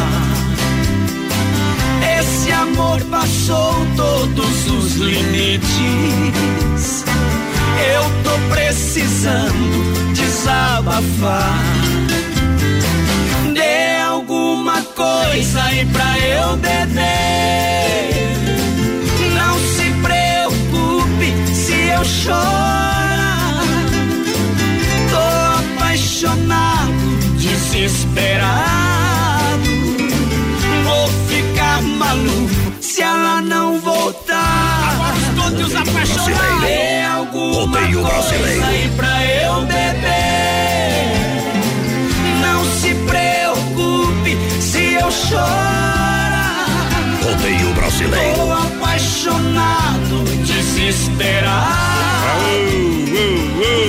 Esse amor passou todos os limites. Eu tô precisando desabafar. Dê aí pra eu beber. Não se preocupe se eu chorar. Tô apaixonado, desesperado. Maluco se ela não voltar. Todos apaixonados. Dê alguma Rodeio coisa brasileiro. aí pra eu beber. Não se preocupe se eu chorar. Rodeio brasileiro. Tô apaixonado, desesperado.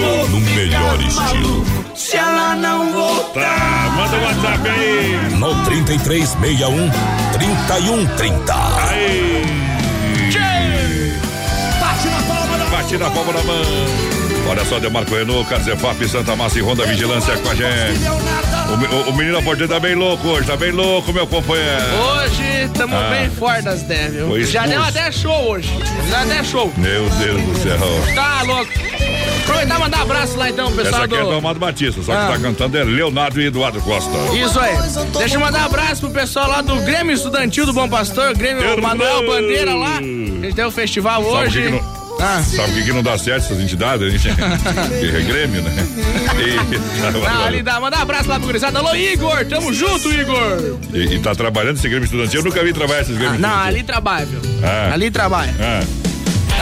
Vou No melhor estilo. Se ela não voltar. Manda o WhatsApp aí. No 3361 3130. Aí. Bate na palma da Bate na palma da mão. Olha só, Demarco Renault, Carzefap, Santa Massa e Honda Vigilância com a gente. O, o, o menino Aporteiro tá bem louco hoje, tá bem louco, meu companheiro. Hoje estamos Ah. bem fora das 10, viu? Já deu até show hoje. Já até show. Meu Deus do céu. Tá louco. Aproveitar e mandar abraço lá então, pessoal Essa aqui é do do. Amado Batista, só que Ah. tá cantando é Leonardo e Eduardo Costa. Isso aí. Deixa eu mandar um abraço pro pessoal lá do Grêmio Estudantil do Bom Pastor, Grêmio Irmão. Manuel Bandeira lá. A gente tem o festival Sabe hoje. que, que não, Ah. sabe o que, que não dá certo essas entidades? A gente é Grêmio, né? E, Não, ali dá, manda um abraço lá pro gurizada. Alô, Igor, tamo junto, Igor. e, e tá trabalhando esse Grêmio Estudantil. Eu nunca vi trabalhar esses Grêmios Não, Estudantil. ali trabalha, viu? Ah. Ali trabalha. Ah.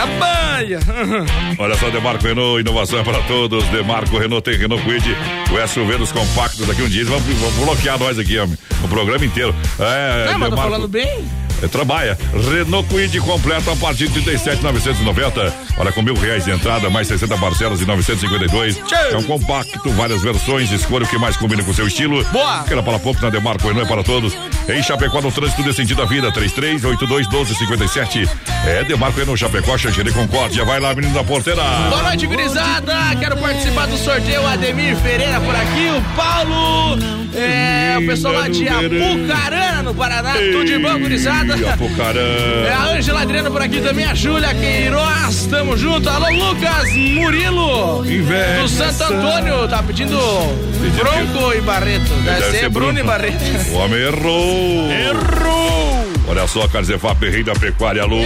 Trabalha. Olha só, Demarco Renault, inovação é para todos. Demarco Renault tem Renault Quid, o SUV dos compactos. Daqui um dia eles vão, vão bloquear nós aqui, ó, o programa inteiro. É, Não, mas tô falando bem. É, trabalha. Renault Quid completo a partir de 37,990. Olha, com mil reais de entrada, mais 60 parcelas de 952. É um compacto, várias versões. Escolha o que mais combina com o seu estilo. Boa. Queira para pouco na Demarco Renault é para todos. Em Chapecó, no trânsito de sentido à vida. 33821257. É Demarco Renault Chapecó, Xanxerê Concórdia. Vai lá, menino da porteira. Boa noite, gurizada. Quero participar do sorteio. Ademir Ferreira por aqui, o Paulo, é, o pessoal lá de Apucarana, no Paraná. Tudo de bom, gurizada. Ih, Apucarana. É a Ângela Adriano por aqui também, a Júlia Queiroz, tamo junto. Alô, Lucas Murilo, Inveja. do Santo Antônio, tá pedindo Bronco e Barreto. Deve, ser Bruno e Barreto. O homem errou. Errou! Olha só, Carzefap, rei da pecuária, alô.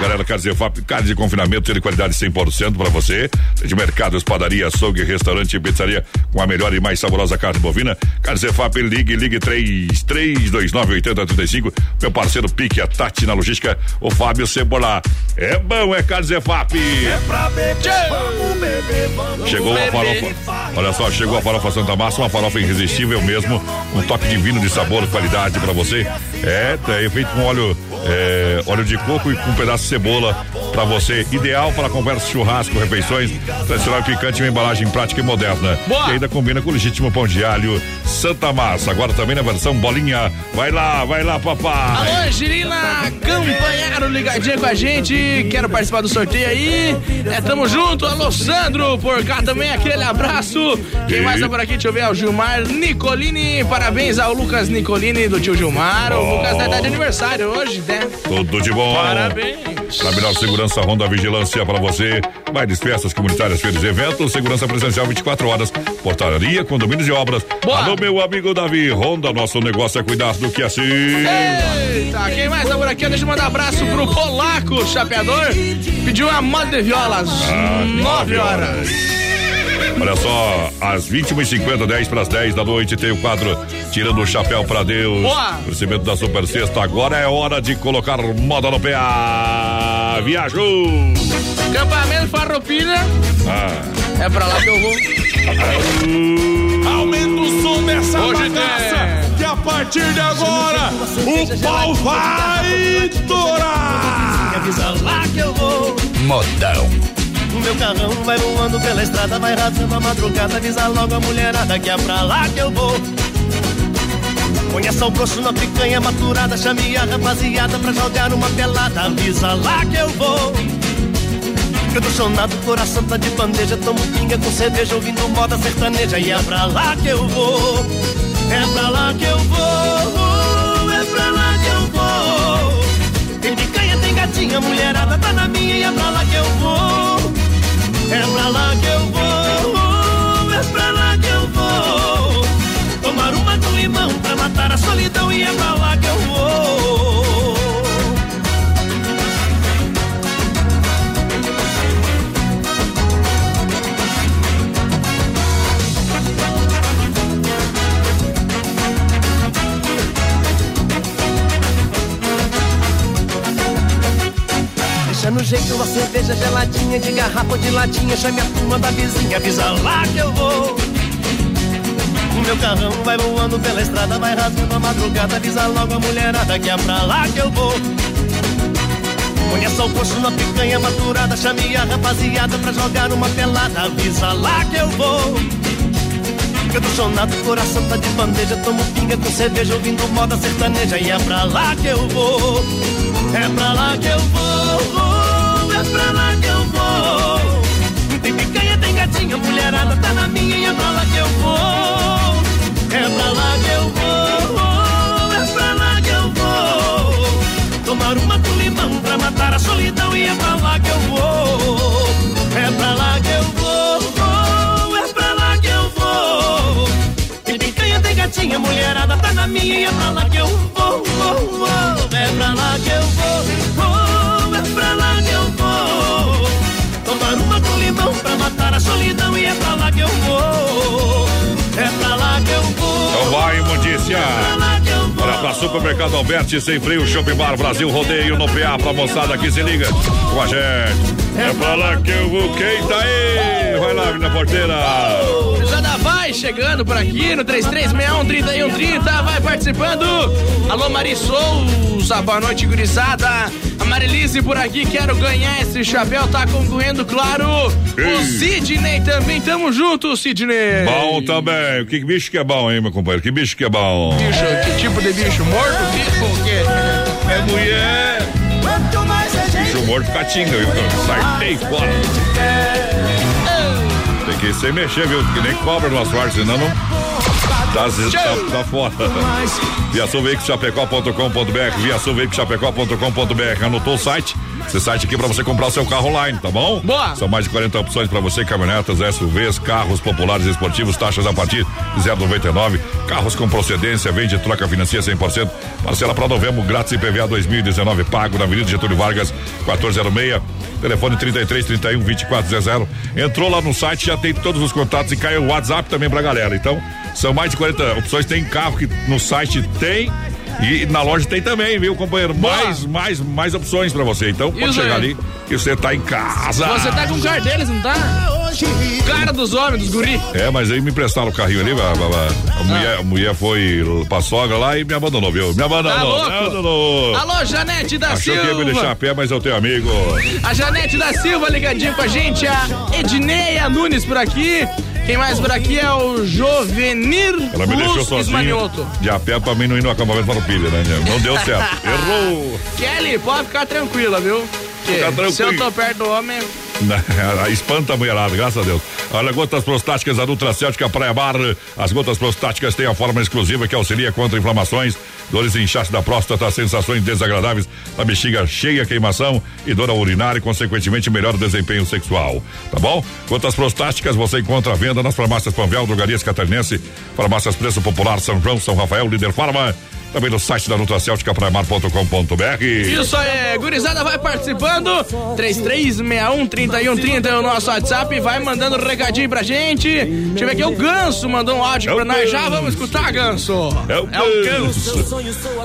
Galera, Carzefap, carne de confinamento de qualidade 100% para você. De mercados, padaria, açougue, restaurante e pizzaria com a melhor e mais saborosa carne bovina. Carzefap, ligue, ligue 33298035. Meu parceiro Pique, a Tati na logística, o Fábio Cebola. É bom, é Carzefap. É pra beber, vamos beber, vamos Chegou a beber. farofa. Olha só, chegou a farofa Santa Massa, uma farofa irresistível mesmo. Um toque divino de sabor, qualidade pra você. É, é feito com óleo, é, óleo de coco e com um pedaço cebola pra você. Ideal para conversa, churrasco, refeições. Tradicional e picante, uma embalagem prática e moderna. Boa. E ainda combina com o legítimo pão de alho Santa Massa. Agora também na versão bolinha. Vai lá, vai lá, papai. Alô, Angelina Campanharo, ligadinha com a gente. Quero participar do sorteio aí. É, tamo junto. Alô, Sandro, por cá também, aquele abraço. Quem mais tá por aqui? Deixa eu ver, é o Gilmar Nicolini. Parabéns ao Lucas Nicolini do tio Gilmar. O Oh. Lucas vai estar de aniversário hoje, né? Tudo de bom. Parabéns. Na melhor segurança, Ronda Vigilância para você. Bailes, festas comunitárias, feiras eventos. Segurança presencial 24 horas. Portaria, condomínios e obras. Alô, meu amigo Davi. Ronda, nosso negócio é cuidar do que é assim. Eita, quem mais tá por aqui? Deixa eu mandar um abraço pro Polaco Chapeador. Pediu uma moda de viola às Ah, 9 horas. Olha só, às 21h50, 10 para as 10 da noite, tem o quadro Tirando o Chapéu para Deus. Boa. Crescimento da Super Sexta. Agora é hora de colocar moda no pé. Ah, Viajou! Campamento Farroupilha. Ah. É pra lá que eu vou. Aumenta o som dessa Hoje bagaça, que a partir de agora o pau vai torar. Avisa lá que eu vou. Modão. O meu carrão vai voando pela estrada, vai rasgando a madrugada. Avisa logo a mulherada que é pra lá que eu vou. Põe sal grosso na picanha maturada, chame a rapaziada pra jogar uma pelada. Avisa lá que eu vou. Eu tô chonado, coração tá de bandeja, tomo pinga com cerveja, ouvindo moda sertaneja. E é pra lá que eu vou. É pra lá que eu vou. É pra lá que eu vou. Tem picanha, tem gatinha, mulherada tá na minha e é pra lá que eu vou. É pra lá que eu vou, é pra lá que eu vou. Tomar uma com limão pra matar a solidão e é pra lá que eu vou. Jeito uma cerveja geladinha de garrafa ou de latinha. Chame a turma da vizinha, avisa lá que eu vou. O meu carrão vai voando pela estrada, vai rasgando a madrugada. Avisa logo a mulherada que é pra lá que eu vou. Conheça o coxo na picanha maturada, chame a rapaziada pra jogar uma pelada. Avisa lá que eu vou. Canto chonado, coração tá de bandeja. Tomo pinga com cerveja, ouvindo moda sertaneja. E é pra lá que eu vou. É pra lá que eu vou. É pra lá que eu vou. Tem picanha, tem gatinha, mulherada tá na minha. E é pra lá que eu vou. É pra lá que eu vou. É pra lá que eu vou. Tomar uma com limão pra matar a solidão. E é pra lá que eu vou. Que eu vou. É pra lá que eu vou. Então vai, imundícia. Olha pra Supermercado Alberti, sem freio, Shopping Bar, Brasil, rodeio no PA pra moçada que se liga com a gente. É pra lá que eu vou, quem tá aí? Vai lá, menina porteira. Cruzada vai chegando por aqui no 3361-3130, vai participando. Alô, Mari Souza, boa noite, gurizada. A Marilise por aqui, quero ganhar esse chapéu, tá concorrendo, claro. O Sidney também, tamo junto, Sidney. Bom também. Que bicho que é bom, hein, meu companheiro? Que bicho que é bom? Bicho, que tipo de bicho? Morto, vivo, quê? É mulher. Morto catinga, viu? Sartei fora. Tem que ir sem mexer, viu? Que nem cobra no asfalto, senão não. Tá, tá, tá fora. Viaçãoveículoschapecó.com.br Viaçãoveículoschapecó.com.br Anotou o site? Esse site aqui pra você comprar o seu carro online, tá bom? Boa! São mais de 40 opções pra você, caminhonetas, SUVs, carros populares esportivos, taxas a partir de 0,99. Carros com procedência, vende troca financia 100%. Parcela pra novembro, grátis IPVA 2019, pago na Avenida Getúlio Vargas, 1406. Telefone 33 31 2400. Entrou lá no site, já tem todos os contatos e caiu o WhatsApp também pra galera. Então, são mais de 40 opções. Tem carro que no site tem. E na loja tem também, viu, companheiro? Mais, mais, mais opções pra você. Então pode Isso chegar aí. ali que você tá em casa. Você tá com o cara deles, não tá? Cara dos homens, dos guri. É, mas aí me emprestaram o carrinho ali, a, a- a- mulher, a mulher foi pra sogra lá e me abandonou, viu? Me abandonou. Tá abandonou. Alô, Janete da Achou que ia me deixar a Silva. pé, mas eu tenho amigo. A Janete da Silva ligadinha com a gente, a Edneia Nunes por aqui. Quem mais por aqui é o Jovenir Ela me deixou sozinho de a pé pra mim não ir no acampamento Farroupilha, né? Não deu certo. Errou. Kelly, pode ficar tranquila, viu? Fica tranquilo. Se eu tô perto do homem, Espanta a mulherada, graças a Deus. Olha, gotas prostáticas da Nutracéutica Praia Bar. As gotas prostáticas têm a forma exclusiva que auxilia contra inflamações, dores e inchaço da próstata, sensações desagradáveis na bexiga cheia, queimação e dor urinar e, consequentemente, melhora o desempenho sexual. Tá bom? Gotas prostáticas você encontra à venda nas farmácias Panvel, Drogarias Catarinense, farmácias Preço Popular, São João, São Rafael, Líder Farma. Também no site da Nutracéutica praiamar.com.br. Isso aí, gurizada vai participando. 3361-3130 é o nosso WhatsApp. Vai mandando um recadinho pra gente. Deixa eu ver aqui, o Ganso mandou um áudio É o pra nós. Já vamos escutar, Ganso. É o Ganso.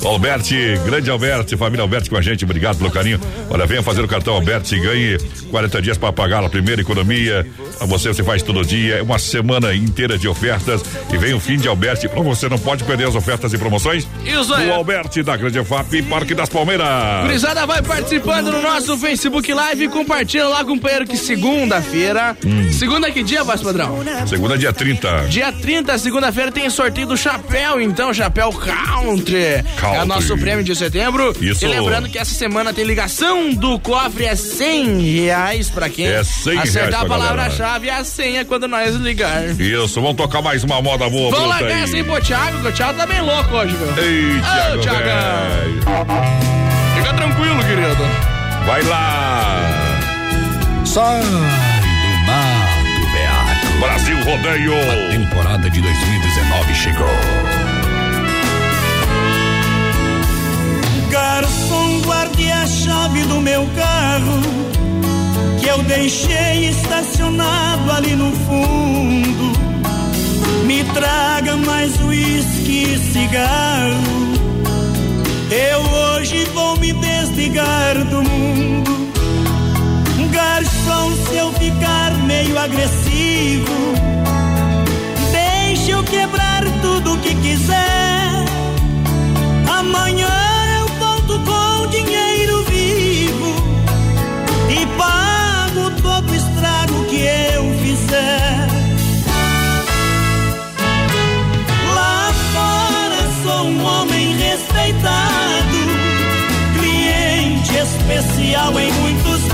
Alberti, grande Alberti, família Alberti com a gente, obrigado pelo carinho. Olha, venha fazer o cartão Alberti e ganhe 40 dias para pagar a primeira economia. Pra você, você faz todo dia, é uma semana inteira de ofertas e vem o fim de Alberti. Pra você não pode perder as ofertas e promoções. Isso aí. Do Alberti da Grande FAP, Parque das Palmeiras. Gurizada vai participando no nosso Facebook Live. Compartilha lá, companheiro, que segunda-feira. Hum. Segunda que dia, voz padrão? Segunda, dia 30. Dia 30, segunda-feira, tem sorteio do chapéu, então, chapéu Country. É o nosso prêmio de setembro. Isso. E lembrando que essa semana tem ligação do cofre, é 100 reais pra quem É 100 reais acertar a palavra-chave e a senha quando nós ligar. Isso, vamos tocar mais uma moda boa. Vamos largar essa aí pro Thiago, que o Thiago tá bem louco hoje, viu? Ei, Thiago, Ô, Thiagão. velho. Fica tranquilo, querido. Vai lá. Sai do mato, Beato. Brasil Rodeio. A temporada de 2019 chegou. Garçom, guarde a chave do meu carro que eu deixei estacionado ali no fundo. Me traga mais uísque e cigarro. Eu hoje vou me desligar do mundo. meio agressivo. Deixa eu quebrar tudo que quiser. Amanhã eu volto com dinheiro vivo e pago todo estrago que eu fizer. Respeitado, cliente especial em muitos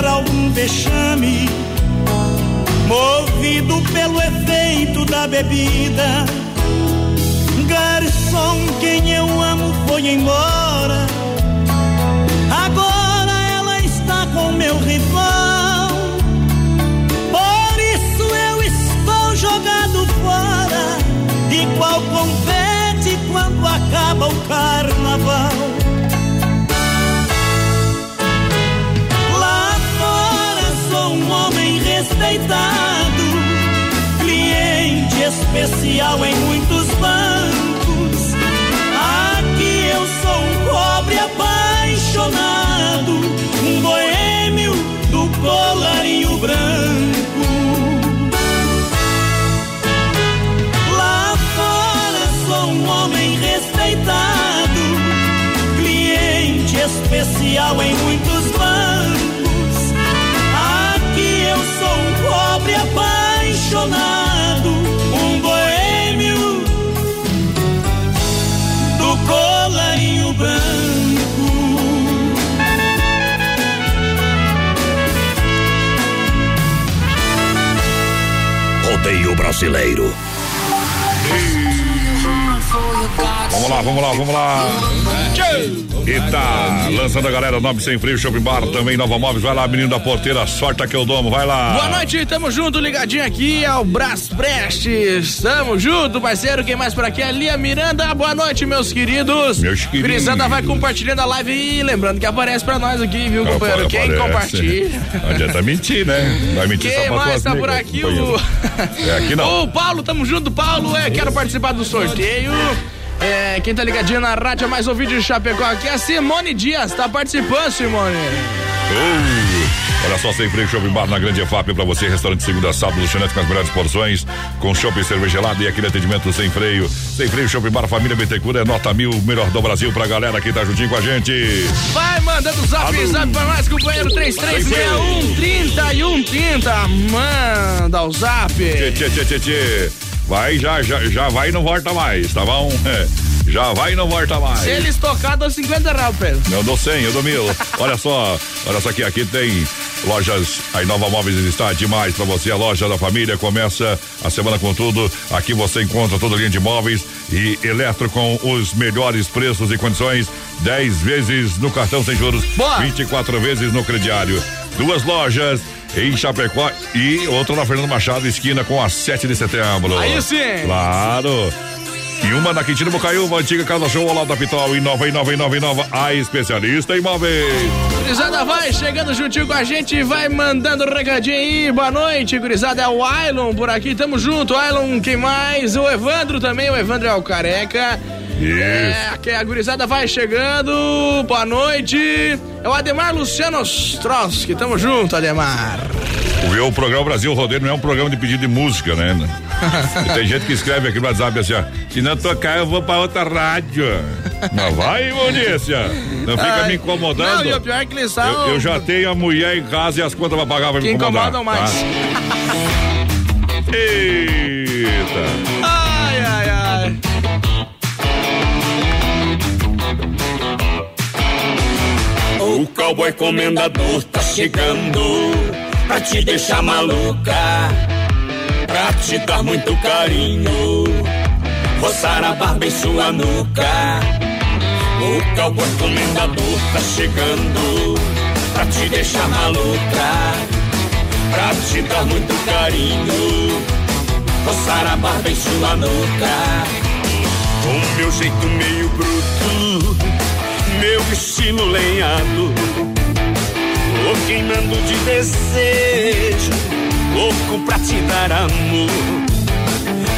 der algum vexame. Movido pelo efeito da bebida, garçom, quem eu amo foi embora. Agora ela está com meu rival. Por isso eu estou jogado fora, igual confete quando acaba o carnaval. Respeitado, cliente especial em muitos bancos. Aqui eu sou um pobre apaixonado, um boêmio do colarinho branco. Lá fora sou um homem respeitado, cliente especial em muitos apaixonado, um boêmio do colarinho branco. Rodeio Brasileiro. Vamos lá, vamos lá, vamos lá. Eita, lançando a galera Nove Sem Freio, Shopping Bar, também Nova Móveis. Vai lá, menino da porteira, sorte que eu domo, vai lá. Boa noite, tamo junto, ligadinho aqui ao Brás Prestes. Tamo junto, parceiro. Quem mais por aqui? A Lia Miranda. Boa noite, meus queridos. Meus queridos. Grisanda vai compartilhando a live e lembrando que aparece pra nós aqui, viu, companheiro? Quem Aparece. compartilha. Não adianta mentir, né? Vai mentir só Quem pra mais tá por aqui? companheiro. O... É aqui não. O Paulo, tamo junto, Paulo. É, quero participar do sorteio. É, quem tá ligadinho na rádio é mais ouvido de Chapecó aqui é a Simone Dias. Tá participando, Simone? Uh, olha só, sem freio, shopping bar na grande EFAP pra você, restaurante segunda sábado, lanchonete com as melhores porções, com shopping cerveja gelada e aquele atendimento sem freio. Sem freio, shopping bar, família Betecura é nota mil, melhor do Brasil pra galera que tá juntinho com a gente. Vai mandando zap, Alô. zap pra nós, companheiro 3361 30 e 130. Manda o zap. Tchê, tchê, tchê, tchê, tchê. Vai, já, já, já vai e não volta mais, tá bom? Já vai e não volta mais. Se eles tocar, dou 50 reais, Pedro. Eu dou 100, eu dou mil. olha só, olha só aqui, aqui tem lojas, a Nova Móveis está demais pra você. A loja da família começa a semana com tudo. Aqui você encontra toda a linha de móveis e eletro com os melhores preços e condições. 10 vezes no cartão sem juros, Boa. 24 vezes no crediário. Duas lojas em Chapecó e outra na Fernando Machado, esquina com a 7 de setembro. Aí sim. Claro. E uma na Quintino Bocaiúva, antiga Casa Show ao lado da Pitol, em nova, em nova, em nova, em nova, a especialista em móveis. Gurizada vai chegando juntinho com a gente, vai mandando recadinho aí. Boa noite, gurizada. É o Ailon por aqui, tamo junto. Ailon, quem mais? O Evandro também, o Evandro é o careca. É, que a gurizada vai chegando. Boa noite. É o Ademar Luciano Ostroski, tamo junto, Ademar. O, o programa Brasil Rodeio não é um programa de pedido de música, né? Tem gente que escreve aqui no WhatsApp assim, ó, se não tocar eu vou pra outra rádio. Não vai, Maurícia. Não fica Ai, me incomodando. Não, e o pior é que eles são. Eu, eu já tenho a mulher em casa e as contas pra pagar vai me incomodar. incomodam mais. tá? Eita. Ai, O cowboy comendador tá chegando pra te deixar maluca. pra te dar muito carinho. Roçar a barba em sua nuca. O cowboy comendador tá chegando pra te deixar maluca. Pra te dar muito carinho. Roçar a barba em sua nuca. Com meu jeito meio bruto, meu estilo lenhado. Tô queimando de desejo, louco pra te dar amor.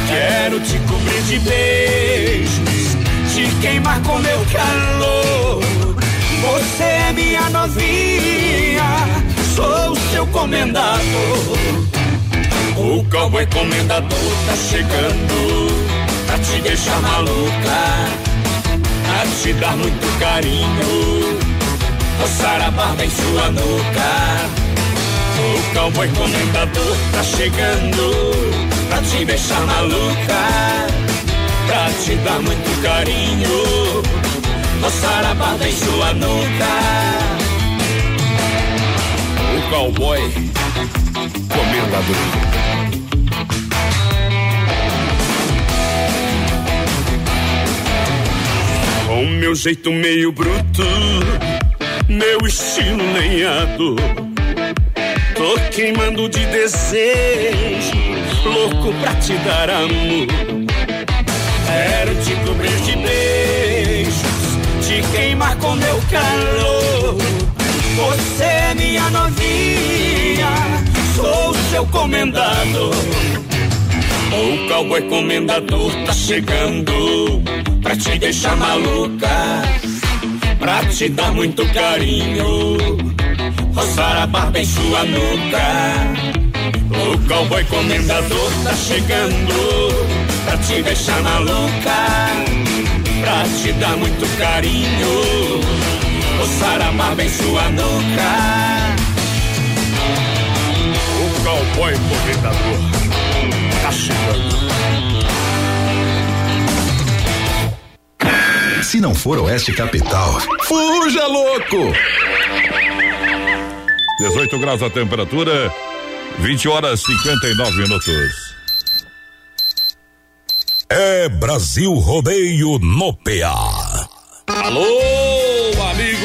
Quero te cobrir de beijos, te queimar com meu calor. Você é minha novinha, sou seu comendador. O cowboy comendador tá chegando pra te deixar maluca, pra te dar muito carinho, roçar a barba em sua nuca. O cowboy comendador tá chegando pra te deixar maluca, pra te dar muito carinho, roçar a barba em sua nuca. O cowboy comendador. Com meu jeito meio bruto, meu estilo lenhado. Tô queimando de desejo, louco pra te dar amor. Quero te cobrir de beijos, te queimar com meu calor. Você é minha novinha, sou seu comendador. O cowboy comendador tá chegando pra te deixar maluca, pra te dar muito carinho, roçar a barba em sua nuca. O cowboy comendador tá chegando pra te deixar maluca, pra te dar muito carinho, roçar a barba em sua nuca. O cowboy comendador tá chegando. Se não for Oeste Capital, fuja louco! 18 graus a temperatura, 20 horas 59 minutos. É Brasil Rodeio no PA. Alô,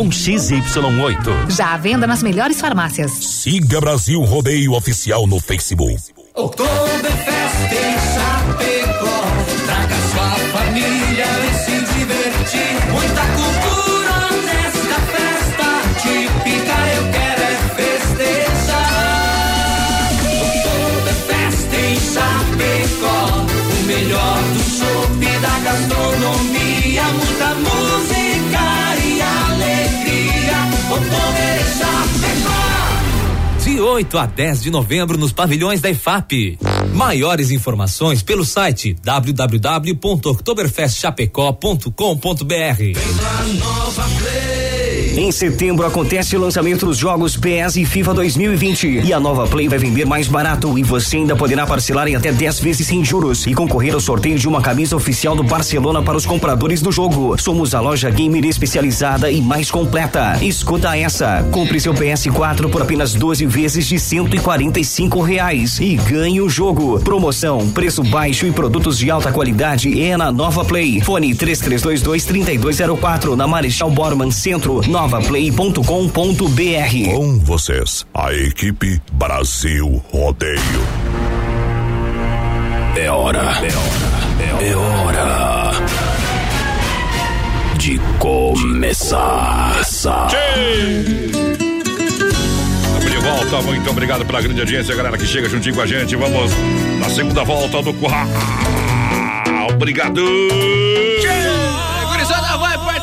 com XY8. Já à venda nas melhores farmácias. Siga Brasil Rodeio Oficial no Facebook. Oktoberfest é em Chapecó. Traga sua família e se divertir. Muita cultura nesta festa. Típica eu quero é festejar. É festa em Chapecó. O melhor do show e da gastronomia. Muita 8 a 10 de novembro nos pavilhões da IFAP. Maiores informações pelo site www.oktoberfestchapecó.com.br. Em setembro acontece o lançamento dos jogos PS e FIFA 2020 e a nova Play vai vender mais barato e você ainda poderá parcelar em até 10 vezes sem juros e concorrer ao sorteio de uma camisa oficial do Barcelona para os compradores do jogo. Somos a loja gamer especializada e mais completa. Escuta essa, compre seu PS4 por apenas 12 vezes de 145 reais e ganhe o jogo. Promoção, preço baixo e produtos de alta qualidade é na Nova Play. Fone 3322 3204 na Marechal Borman Centro novaplay.com.br. Com vocês, a equipe Brasil Rodeio. É hora, é hora, é hora de começar. De volta, muito obrigado pela grande audiência, galera que chega juntinho com a gente. Vamos na segunda volta do Curral. Obrigado!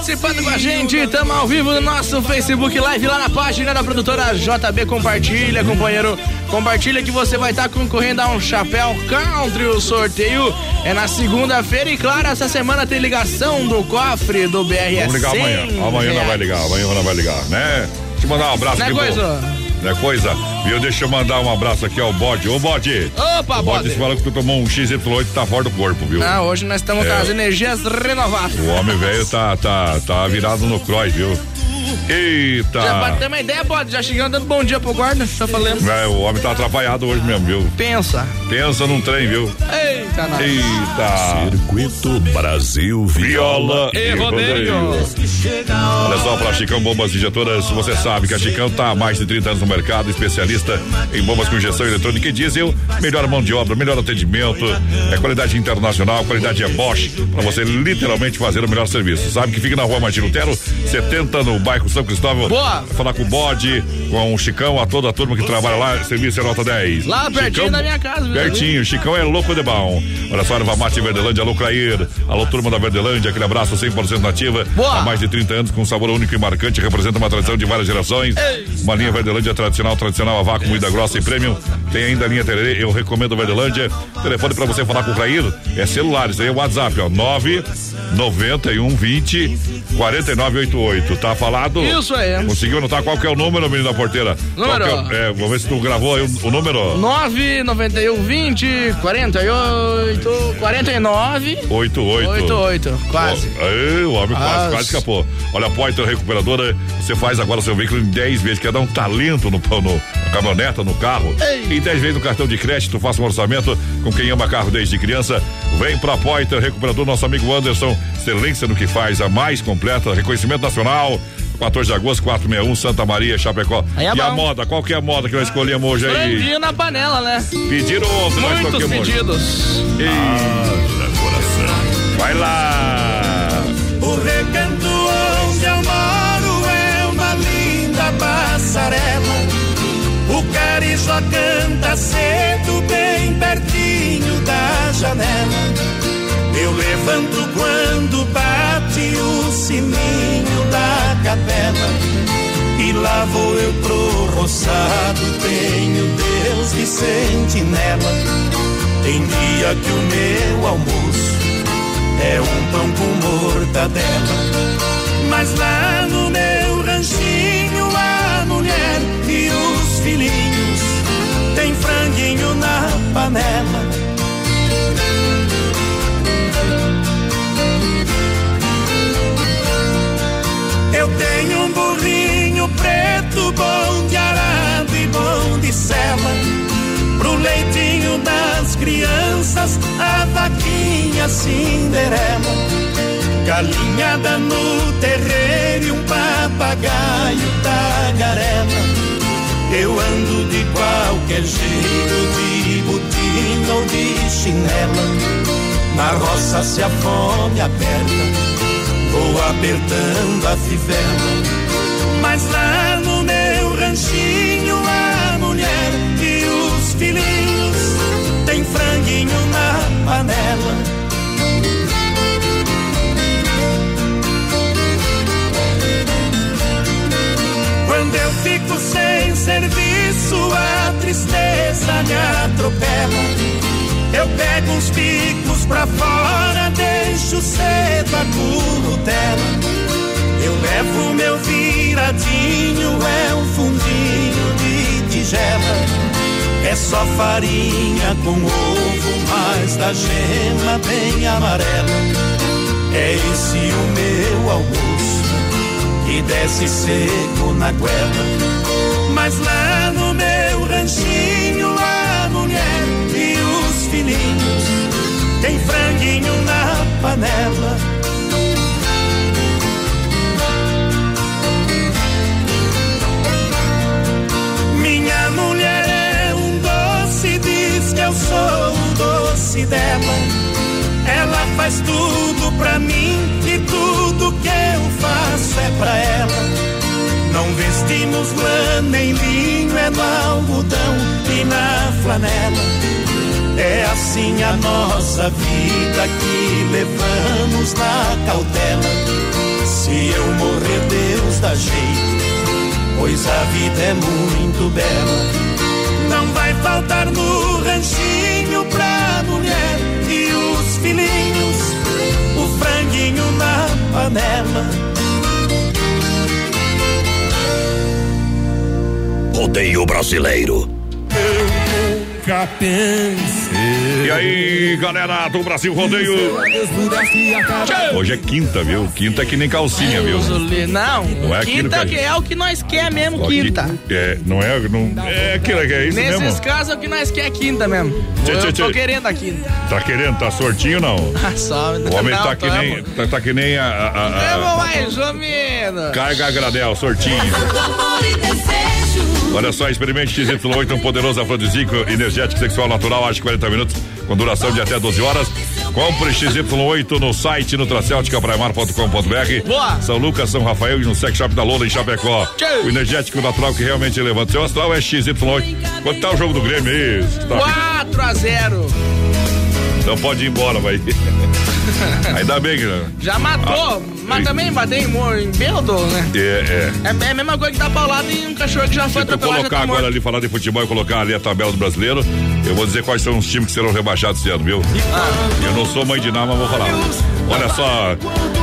Participando com a gente. Tamo ao vivo no nosso Facebook Live lá na página da produtora JB. Compartilha, companheiro. Compartilha que você vai estar concorrendo a um chapéu country. O sorteio é na segunda-feira. E claro, essa semana tem ligação do cofre do BRS. Vamos ligar amanhã. Amanhã não vai ligar, amanhã não vai ligar, né? Eu mandar um abraço Não é coisa? É coisa? Viu? Deixa eu mandar um abraço aqui ao bode. Ô, bode! Opa, o bode bode. falou que tu tomou um XY8 e tá fora do corpo, viu? Ah, hoje nós estamos com É. as energias renovadas. O homem velho tá, tá, tá virado no cross, viu? Eita! Já pra ter uma ideia, pode, já chegando dando bom dia pro guarda, já falando. É, o homem tá atrapalhado hoje mesmo, viu? Pensa. Pensa num trem, viu? Eita, nós. Eita! Circuito Brasil Viola Viola e rodeio. Olha só, para Chicão Bombas Injetoras, você sabe que a Chicão tá há mais de 30 anos no mercado, especialista em bombas com injeção eletrônica e diesel, melhor mão de obra, melhor atendimento, é qualidade internacional, qualidade é Bosch, para você literalmente fazer o melhor serviço. Sabe que fica na rua Martin Lutero, 70 no bairro São Cristóvão. Boa! Vai falar com o Bode, com o Chicão, a toda a turma que trabalha lá, serviço é nota 10. Lá pertinho Chicão- da minha casa, viu? Pertinho, Chicão é louco de bom. Olha só, Erva Mate Verdelândia, alô Clair, alô turma da Verdelândia, aquele abraço 100% nativa. Boa. Há mais de 30 anos com um sabor único e marcante, representa uma tradição de várias gerações. Uma linha Verdelândia tradicional, tradicional a vácuo, moída grossa e premium. Tem ainda a linha Tererê, eu recomendo Verdelândia. Telefone pra você falar com o Clair é celular, isso aí é WhatsApp, ó, 9 91 20 4988. Tá falado? Isso aí. Conseguiu anotar qual que é o número, menino da porteira? Número. Qual que é, é, vamos ver se tu gravou aí o, o número. 991 20 48 49 88. 88, quase. Ó, aí, o homem quase, Quase. quase escapou. Olha, a Poiter Recuperadora, você faz agora seu veículo em 10 vezes, quer dar um talento no, no, na caminhoneta, no carro. Em 10 vezes no cartão de crédito, faça um orçamento com quem ama carro desde criança. Vem pra Poiter Recuperador, nosso amigo Anderson, excelência no que faz, a mais completa, reconhecimento nacional. 14 de agosto, 461, Santa Maria, Chapecó. É e a bom. moda, qual que é a moda que nós escolhemos hoje aí? Franguinho na panela, né? Pediram ontem, Muitos hoje. pedidos. Eita, coração. Vai lá. E lá vou eu pro roçado, tenho Deus de sentinela. Tem dia que o meu almoço é um pão com mortadela. Mas lá no meu ranchinho a mulher e os filhinhos tem franguinho na panela. Crianças, a vaquinha Cinderela. Galinhada no terreiro e um papagaio tagarela. Eu ando de qualquer jeito, de botina ou de chinela. Na roça se a fome aperta, vou apertando a fivela. Mas lá panela. Quando eu fico sem serviço, a me atropela. Eu pego uns picos pra fora, deixo cedo a currutela. Eu levo meu viradinho, é um fundinho de tigela. É só farinha com ovo, mas da gema bem amarela. É esse o meu almoço, que desce seco na goela. Mas lá no meu ranchinho, a mulher e os filhinhos tem franguinho na panela. Dela. Ela faz tudo pra mim e tudo que eu faço é pra ela. Não vestimos lã nem linho, é no algodão e na flanela. É assim a nossa vida que levamos na cautela. Se eu morrer, Deus dá jeito, pois a vida é muito bela. Não vai faltar no ranchinho pra mulher e os filhinhos, o franguinho na panela. Rodeio Brasileiro. Nunca pensei. E aí, galera do Brasil Rodeio. Hoje é quinta, viu? Quinta é que nem calcinha, viu? Não, Não é quinta que é o que nós quer mesmo, Só que- quinta. É, não é, não, é aquilo que é isso Nesses mesmo. casos é o que nós quer quinta mesmo. Tchê, eu tchê, tô tchê. querendo a quinta. Tá querendo, tá sortinho não? Ah, só. O homem não, tá que nem, tá, tá que nem a, a- a- a- mais ou menos. carga a granel, sortinho. Olha só, experimente XY8, um poderoso afrodisíaco, energético, sexual, natural, age 40 minutos, com duração de até 12 horas. Compre XY8 no site nutracelticapraemar.com.br. Boa! São Lucas, São Rafael e no Sex Shop da Lola em Chapecó. O energético natural que realmente levanta. Seu astral é XY8. Quanto tá o jogo do Grêmio aí? Tá- 4 a 0 Então pode ir embora, vai. Ainda bem que. Já matou, mas ei. também bateu em, em bêbado, né? É, é. É, é a mesma coisa que dar paulada em um cachorro que já foi Se atropelado. colocar tá agora morto. ali, falar de futebol e colocar ali a tabela do brasileiro, eu vou dizer quais são os times que serão rebaixados esse ano, viu? Eu não sou mãe de nada, mas vou falar. Olha só,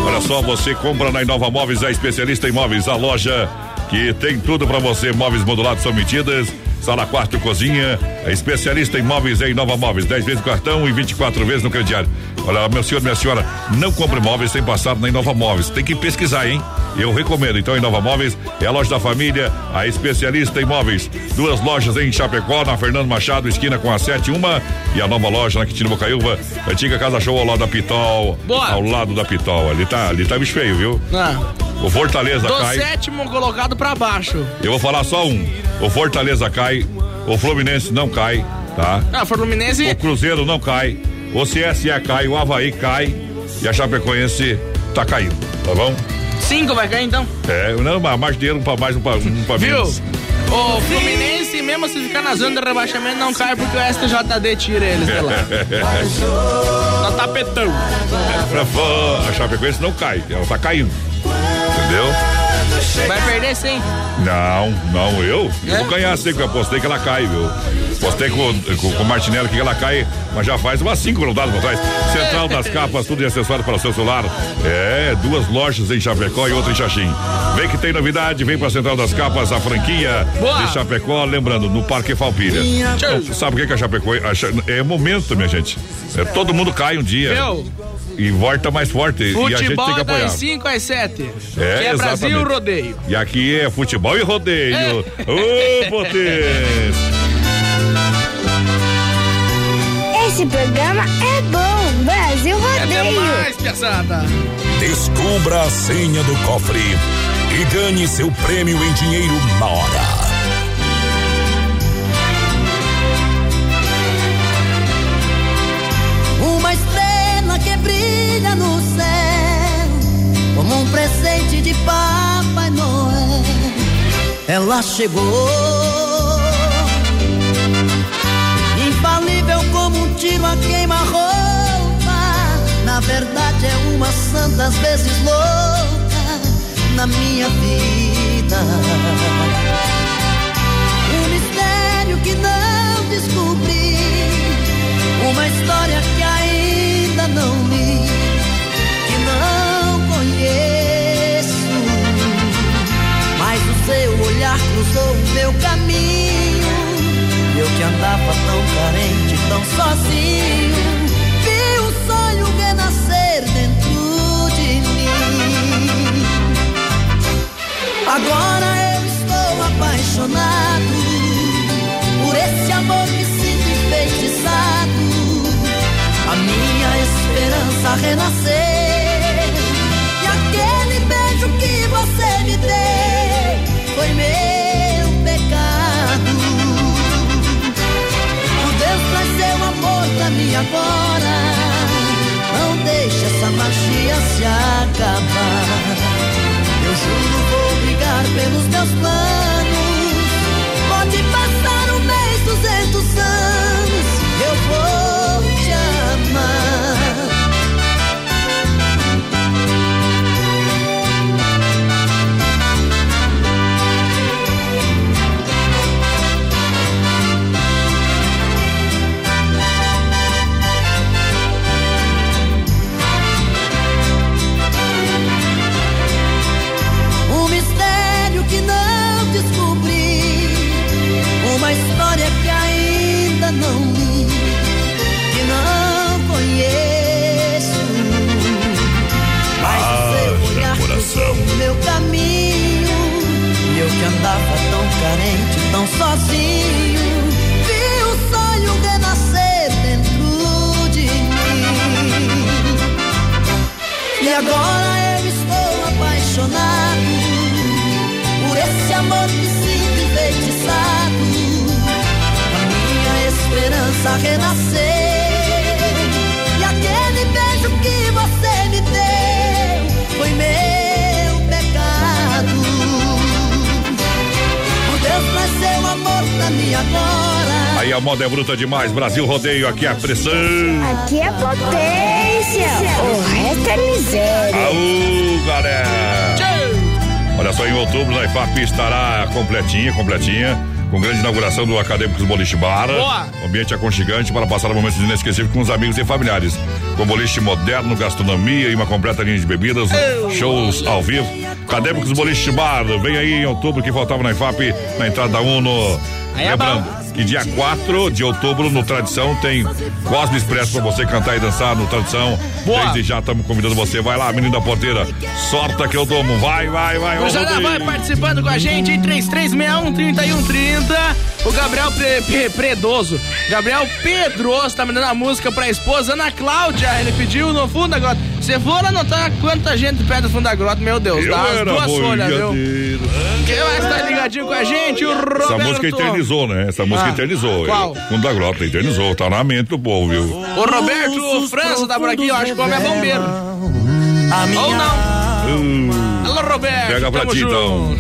olha só, você compra na Inova Móveis, a especialista em móveis, a loja que tem tudo pra você, móveis modulados são medidas. Sala, quarto, cozinha, é especialista em móveis é Inova Móveis, 10 vezes no cartão e 24 vezes no crediário. Olha, meu senhor, minha senhora, não compre móveis sem passar na Inova Móveis. Tem que pesquisar, hein? Eu recomendo. Então, Inova Móveis é a loja da família, a especialista em móveis. Duas lojas em Chapecó, na Fernando Machado, esquina com a 7, uma. E a nova loja na Quintino Bocaiúva, antiga Casa Show ao lado da Pitol. Boa. Ao lado da Pitol. Ali tá, ali tá bicho feio, viu? Ah, O Fortaleza do cai. sétimo colocado pra baixo. Eu vou falar só um. O Fortaleza cai, o Fluminense não cai, tá? Ah, Fluminense. O Cruzeiro não cai, o CSE cai, o Havaí cai e a Chapecoense tá caindo, tá bom? Cinco vai cair então. É, não, mas mais dinheiro, um pra mais, um pra, um pra Viu? menos. O Fluminense, mesmo se ficar na zona de rebaixamento, não cai porque o STJD tira eles de lá. Tá tapetão. Pra fã, a Chapecoense não cai, ela tá caindo. Entendeu? Vai perder sim. Não, não, eu? Eu É? vou ganhar sempre, eu apostei que ela cai, viu? Postei com, com, com o Martinelli que ela cai, mas já faz umas cinco rodadas pra trás. Central das capas, tudo de acessório para o seu celular. É, duas lojas em Chapecó e outra em Xaxim. Vem que tem novidade, vem pra Central das Capas, a franquia Boa. de Chapecó, lembrando, no Parque Falpilha. Então, sabe o que que a Chapecó é momento, minha gente. É, todo mundo cai um dia. Viu? E volta mais forte. e a gente tem Futebol que é apoiar. das 5 às 7. É, que é Brasil. Rodeio. E aqui é futebol e rodeio. Ô, potência! Esse programa é bom. Brasil É Rodeio. demais, pesada. Descubra a senha do cofre e ganhe seu prêmio em dinheiro na hora. Uma estrela que brilha no céu, como um presente de Papai Noel. Ela chegou, tiro a queima-roupa. Na verdade é uma santa às vezes louca na minha vida. Um mistério que não descobri, uma história que ainda não li, que não conheço. Mas o seu olhar cruzou o meu caminho, eu que andava tão carente tão sozinho, vi o sonho renascer dentro de mim. Agora eu estou apaixonado magia apaixonado por esse amor que sinto enfeitiçado. A minha esperança renascer. E aquele beijo que você me deu foi meu pecado. Por Deus, mas seu amor pra mim agora. Aí a moda é bruta demais. Brasil Rodeio, aqui é a pressão. Aqui é potência. O resto é miséria. Aú, galera! Só, em outubro a IFAP estará completinha, completinha, com grande inauguração do Acadêmicos Boliche Bar. Boa! Ambiente aconchegante para passar momentos inesquecíveis com os amigos e familiares. Com boliche moderno, gastronomia e uma completa linha de bebidas, shows ao vivo. Acadêmicos Boliche Bar, vem aí em outubro que faltava na IFAP, na entrada da Uno. Aí é Que dia 4 de outubro no Tradição tem Cosme Expresso pra você cantar e dançar no Tradição. Boa. Desde já estamos convidando você. Vai lá, menino da porteira. Sorta que eu tomo. Vai, vai, vai. Cruzada Rodrigo. vai participando com a gente em 3361-3130. O Gabriel Pre- Pre- Predoso. Gabriel Pedroso tá mandando a música pra esposa Ana Cláudia. Ele pediu no fundo da grota. Se for anotar quanta gente pede no fundo da grota, meu Deus, Eu dá as duas folhas, viu? Quem mais tá ligadinho com a gente? O Roberto. Essa música eternizou, né? Essa música Ah, eternizou. qual? Fundo da grota, eternizou. Tá na mente do povo, viu? O Roberto França tá por aqui, eu acho que o homem é bombeiro. Ou não. Alô, Roberto. Pega pra ti, então.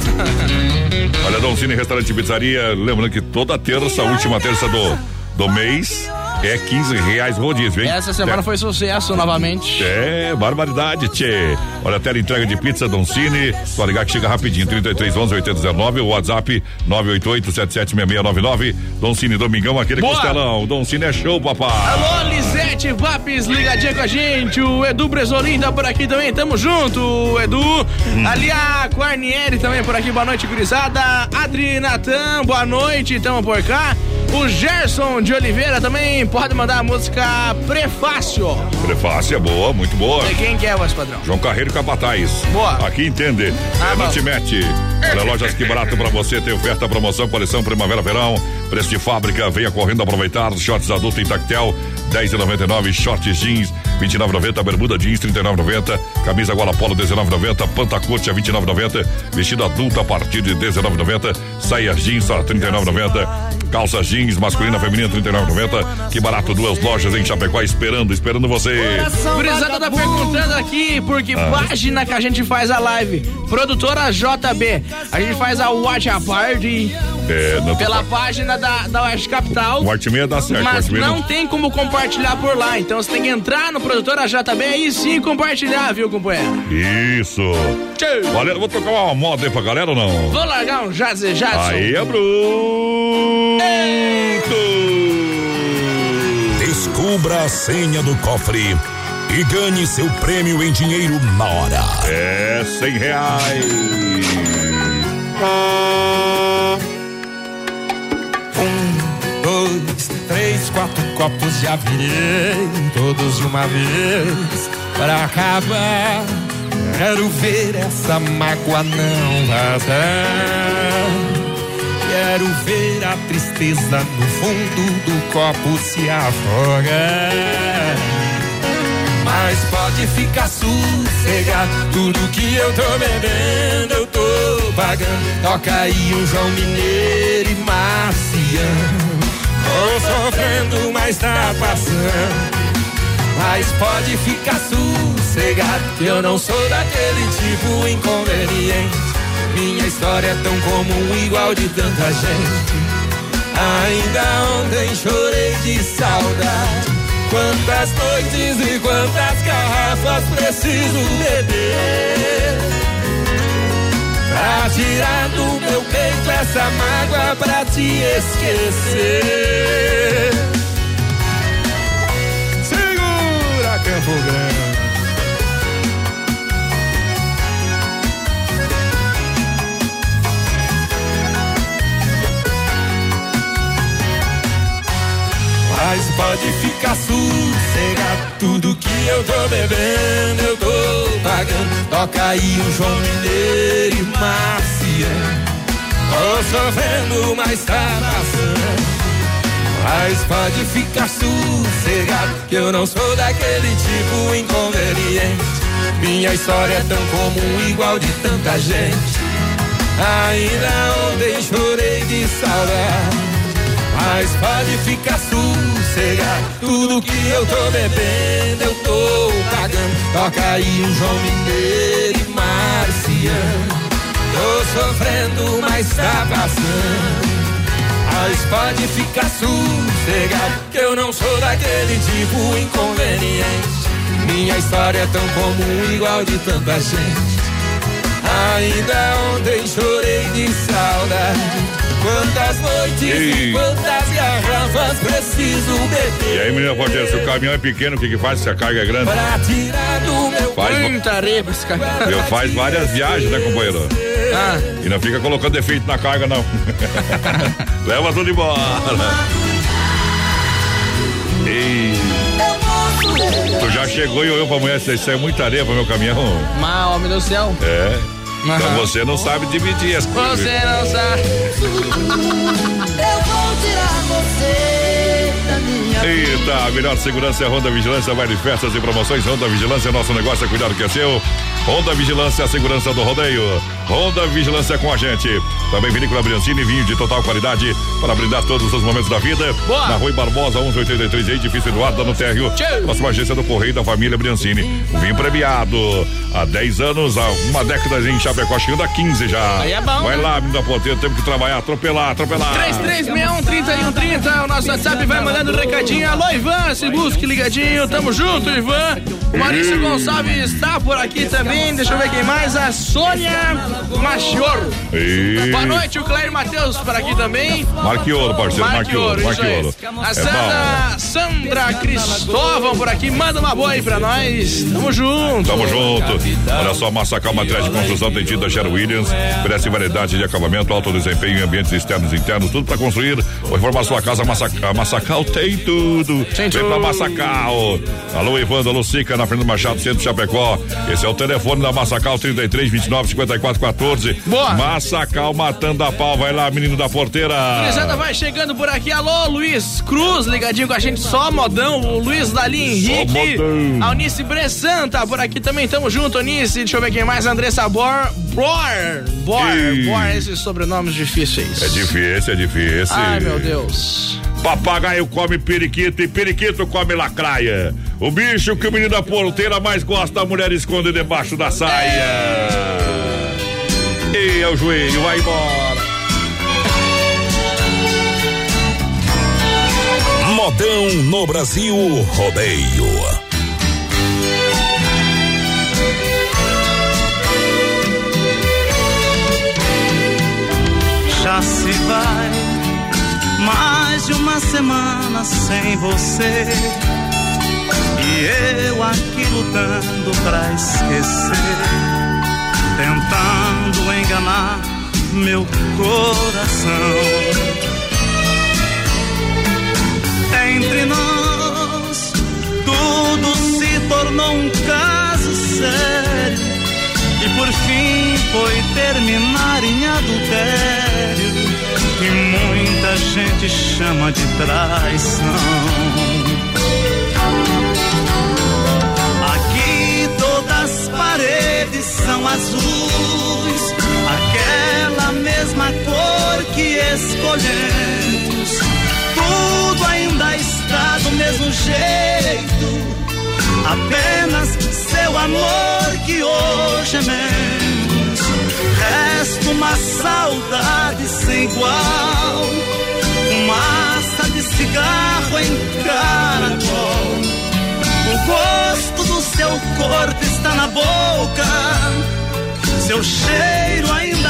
Olha, Dom Cine Restaurante e Pizzaria. Lembrando que toda terça, última terça do, do mês, é 15 reais rodízio, hein? Essa semana foi sucesso novamente. É, barbaridade, tchê. Olha, tela entrega de pizza Don Cine. Só ligar que chega rapidinho. 33 11 8019, o WhatsApp 988 776699. Don Cine Domingão, aquele Boa. costelão. Don Cine é show, papai. Alô, Lisete Vapes, ligadinha com a gente. O Edu Bresolim tá por aqui também, tamo junto, Edu. Hum. Ali a Guarnieri também por aqui, boa noite, gurizada. Adri Natan, boa noite, tamo por cá. O Gerson de Oliveira também pode mandar a música Prefácio. Prefácio é boa, muito boa. De quem que é, voz padrão? João Carreiro Capataz. Boa. Aqui entende. é, não te mete. Olha, lojas que barato pra você. Tem oferta, promoção, coleção Primavera-Verão. Preço de fábrica. Venha correndo aproveitar. Shorts adulto em tactel. 10,99. Shorts jeans. 29,90. Bermuda jeans. 39,90. Camisa gola polo. 19,90. Pantacote a 29,90. Vestido adulto a partir de 19,90. Saia jeans a 39,90. Calça jeans masculina, feminina 39,90. Que barato. Duas lojas em Chapecó esperando, esperando você. Gurizada tá perguntando aqui por que Ah. página que a gente faz a live. Produtora JB. A gente faz a Watch a Party É, pela página da, da Oeste Capital. O arte meia dá certo. Mas não tem como compartilhar por lá. Então você tem que entrar no Produtora JB e sim compartilhar, viu, companheiro? Isso. Olha, eu vou tocar uma moda aí pra galera ou não? Vou largar um Jazz Jadson. Aí é bruto. Descubra a senha do cofre e ganhe seu prêmio em dinheiro na hora. É cem reais. Um, três, quatro copos já virei, todos de uma vez, para acabar. Quero ver essa mágoa não vazar. Quero ver a tristeza no fundo do copo se afogar. Mas pode ficar sossegado, tudo que eu tô bebendo eu tô pagando. Toca aí um João Mineiro e Marciano. Tô sofrendo, mas tá passando. Mas pode ficar sossegado, que eu não sou daquele tipo inconveniente. Minha história é tão comum, igual de tanta gente. Ainda ontem chorei de saudade. Quantas noites e quantas garrafas preciso beber Pra tirar do meu peito essa mágoa pra te esquecer. Segura Campo Grande Mas pode ficar sossegado, tudo que eu tô bebendo eu tô pagando. Toca aí o João Mineiro e Marciano. Tô sofrendo, mas tá passando. Mas pode ficar sossegado, que eu não sou daquele tipo inconveniente. Minha história é tão comum, igual de tanta gente. Ainda ontem chorei de saudade. Mas pode ficar sossegado, tudo que eu tô bebendo eu tô pagando. Toca aí um João Mineiro e Marciano. Tô sofrendo, mas tá passando. Mas pode ficar sossegado, que eu não sou daquele tipo inconveniente. Minha história é tão comum, igual de tanta gente. Ainda ontem chorei de saudade. Quantas noites e quantas garrafas preciso beber E aí, menina porteira, se o caminhão é pequeno, o que que faz se a carga é grande? pra tirar do meu Faz, Muita areia esse cara. eu faz várias viagens, né, companheiro? Ah. E não fica colocando defeito na carga, não. Leva tudo embora. Ei. Tu já chegou e olhou pra mulher, isso é muita areia pro meu caminhão. Mal, homem do céu. É. Então Aham. você não sabe dividir as coisas. Você não sabe. Eu vou tirar você minha Eita, a melhor segurança é a Honda Vigilância, vai de festas e promoções. Honda Vigilância, nosso negócio é cuidar do que é seu. Honda Vigilância, a segurança do rodeio. Honda Vigilância com a gente. Também Vinícola Briancini, vinho de total qualidade para brindar todos os momentos da vida. Boa. Na Rui Barbosa, 1183, edifício Eduardo, no térreo. Próxima agência do Correio da Família Briancini. Vinho premiado há 10 anos, há uma década em Chapecó, chegando a 15 já. Aí é bom, Vai né? lá, menina ponteira, temos que trabalhar, atropelar, atropelar. 3361-3130, o nosso WhatsApp vai mandando recadinho. Alô, Ivan, se busque ligadinho, tamo junto, Ivan. O Maurício Gonçalves está por aqui também, deixa eu ver quem mais. A Sônia Machioro. E... Boa noite, o Clério Matheus por aqui também. Marquioro, parceiro, Marquioro. Marquioro. A É Sandra, Sandra Cristóvão por aqui, manda uma boa aí pra nós. Tamo junto. Tamo junto. Olha só, Massacal Materiais de Construção tem tido a Sher Williams. Oferece variedade de acabamento, alto desempenho em ambientes externos e internos, tudo para construir ou reformar sua casa. Massacal, Massacal tem tudo. Vem pra Massacal. Alô, Evandro, alô, Sica, na Fernando Machado, Centro de Chapecó. Esse é o telefone da Massacal, 33 29 54 14. Boa. Massacal matando a pau. Vai lá, menino da porteira. Gurizada vai chegando por aqui. Alô, Luiz Cruz, ligadinho com a gente, só modão. O Luiz Dali Henrique. A Unice Bressan tá por aqui também. Tamo junto, Unice. Deixa eu ver quem mais. Andressa Bor. Bor. Bor. Bor. Esses sobrenomes difíceis. É difícil, é difícil. Ai, meu Deus. Papagaio come periquito e periquito come lacraia. O bicho que o menino da porteira mais gosta, a mulher esconde debaixo da saia. E é o joelho, vai embora. Modão no Brasil Rodeio. Já se vai mais de uma semana sem você. E eu aqui lutando pra esquecer, tentando enganar meu coração. entre nós tudo se tornou um caso sério e por fim foi terminar em adultério que muita gente chama de traição. Aqui todas as paredes são azuis, aquela mesma cor que escolhemos. Tudo ainda está do mesmo jeito, apenas seu amor que hoje é menos. Resta uma saudade sem igual, fumaça de cigarro em caracol. O gosto do seu corpo está na boca, seu cheiro ainda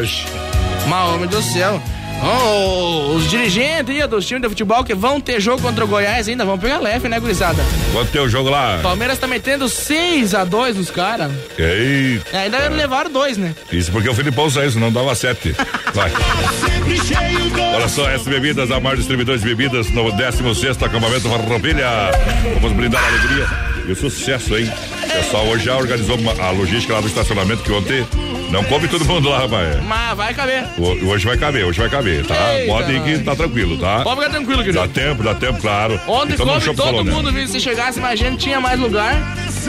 coragem. Mas, homem do céu. Oh, os dirigentes aí dos times de futebol que vão ter jogo contra o Goiás ainda vão pegar leve, né, gurizada? Quanto tem o jogo lá? Palmeiras tá metendo 6 a 2 nos caras. Eita. É, ainda levaram dois, né? Isso porque o Filipão saiu, senão dava sete. Vai. Olha só, S Bebidas, a maior distribuidora de bebidas no 16 acampamento Farroupilha. Vamos brindar a alegria e o sucesso, hein? O pessoal hoje já organizou uma- a logística lá do estacionamento que ontem não coube todo mundo lá, rapaz. Mas vai caber. O- Hoje vai caber, hoje vai caber, tá? Eita, Pode ir que tá tranquilo, tá? Pode ficar tranquilo, querido. Dá tempo, dá tempo, claro. Ontem Então, Shopping todo Colônia. mundo, viu? Se chegasse gente, tinha mais lugar.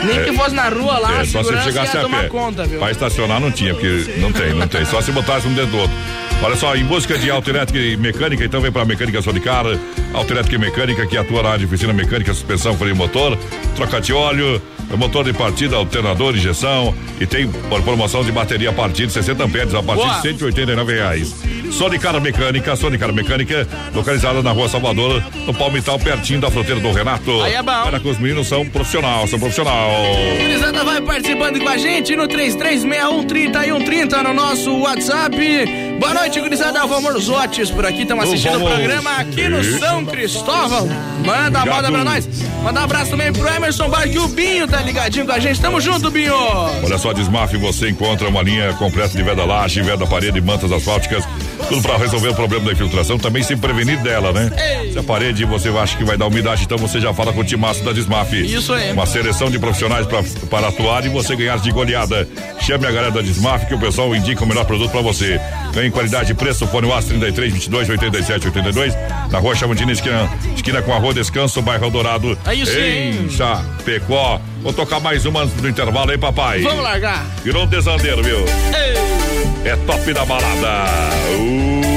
Nem É. que fosse na rua lá, É, a só se chegasse ia a tomar pé. conta, viu? Pra estacionar não tinha, porque não tem, não tem. Só se botasse um dentro do outro. Olha só, em busca de autoelétrica e mecânica, então vem pra Mecânica Solicar, autoelétrica e mecânica que atua na área de oficina mecânica, suspensão, freio motor, troca de óleo, motor de partida, alternador, injeção e tem promoção de bateria a partir de 60 amperes, a partir Boa. de 189 reais. Sonicar Mecânica, Sonicar Mecânica, localizada na rua Salvador, no Palmital, pertinho da fronteira do Renato. Aí é bom. Para que os meninos são profissional, são profissional. Gurizada vai participando com a gente no 33613130 no nosso WhatsApp. Boa noite, gurizada. Vamos Otis por aqui, estamos assistindo o programa aqui no. São Cristóvão. Manda a moda pra nós. Manda um abraço também pro Emerson Barque, o Binho tá ligadinho com a gente. Tamo junto, Binho. Olha só, Desmaf, você encontra uma linha completa de veda laje, veda parede, mantas asfálticas, tudo para resolver o problema da infiltração, também se prevenir dela, né? Se a parede você acha que vai dar umidade, então você já fala com o timaço da Desmaf. Isso aí. Uma seleção de profissionais pra, para atuar e você ganhar de goleada. Chame a galera da Desmaf que o pessoal indica o melhor produto para você. Ganhe qualidade e preço, fone UAS 33 22 87 82, na rua Chamantina, esquina, esquina com a rua Descanso, bairro Dourado. Aí sim. Em Chapecó. Vou tocar mais uma antes do intervalo aí, papai. Vamos largar. Virou um desandeiro, viu? É top da balada. Uh.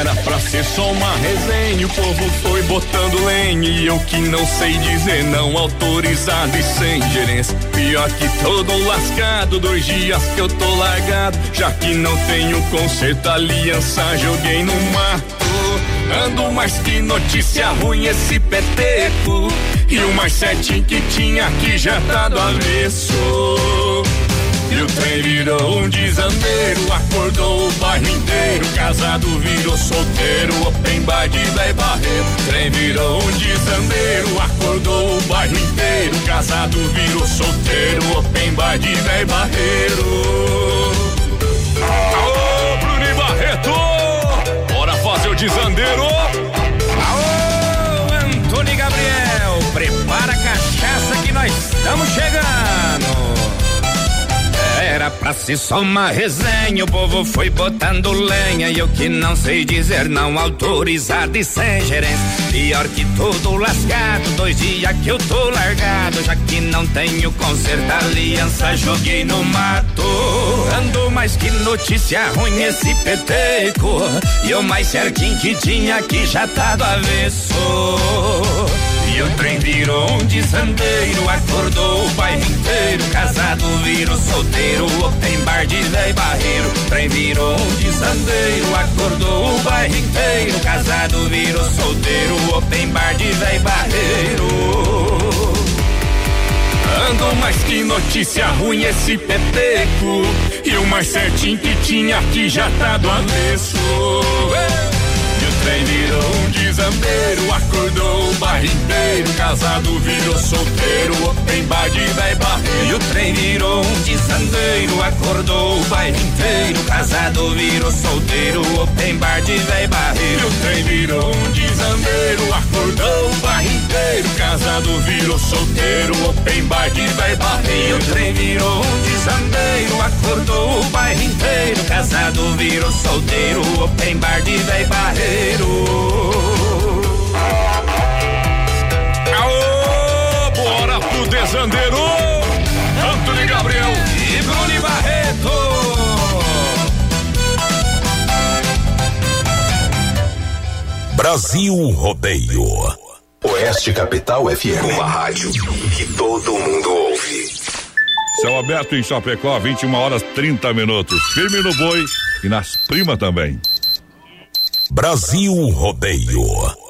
Era pra ser só uma resenha, o povo foi botando lenha e eu que não sei dizer não, autorizado e sem gerência. Pior que todo lascado, dois dias que eu tô largado, já que não tenho conserto, aliança joguei no mato. Ando mais que notícia ruim esse peteco, e o mais certinho que tinha aqui já tá do avesso. E o trem virou um desandeiro, acordou o bairro inteiro. Casado virou solteiro, open bar de véi barreiro. Trem virou um desandeiro, acordou o bairro inteiro. Casado virou solteiro, open bar de véi barreiro. Alô, Bruno Barreto! Bora fazer o desandeiro! Que estamos chegando. Era pra ser só uma resenha, o povo foi botando lenha e eu que não sei dizer não, autorizado e sem gerência. Pior que tudo lascado, dois dias que eu tô largado, já que não tenho conserto, aliança joguei no mato. Ando mais que notícia ruim esse peteco, e o mais certinho que tinha aqui já tá do avesso. E o trem virou um desandeiro, acordou o bairro inteiro. Casado virou solteiro, tem bar de véi barreiro. Trem virou um desandeiro, acordou o bairro inteiro. Casado virou solteiro, tem bar de véi barreiro. Ando mais que notícia ruim esse peteco. E o mais certinho que tinha aqui já tá do avesso. E o trem virou um desandeiro, acordou o bairro inteiro. Casado virou solteiro, open bar de véi barreiro. E o trem virou um desandeiro, acordou o bairro inteiro. Casado virou solteiro, open bar de véi barreiro. E o trem virou um desandeiro, acordou. Casado virou solteiro, bar de véi E barreiro. o trem virou um acordou. Casado virou solteiro, open bar de véi barreiro. Desandeiro! Antônio Gabriel e Bruno Barreto. Brasil Rodeio. Oeste Capital FM. Uma rádio que todo mundo ouve. Céu aberto em Chapecó, 21 horas 30 minutos. Firme no boi e nas primas também. Brasil Rodeio.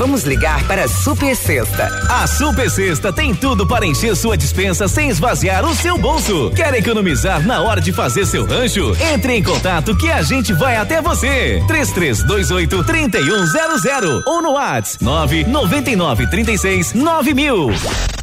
Vamos ligar para a Super Sexta. A Super Sexta tem tudo para encher sua dispensa sem esvaziar o seu bolso. Quer economizar na hora de fazer seu rancho? Entre em contato que a gente vai até você. 3328 3100 ou no WhatsApp 999 36 9000.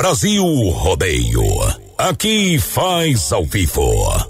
Brasil Rodeio. Aqui faz ao vivo.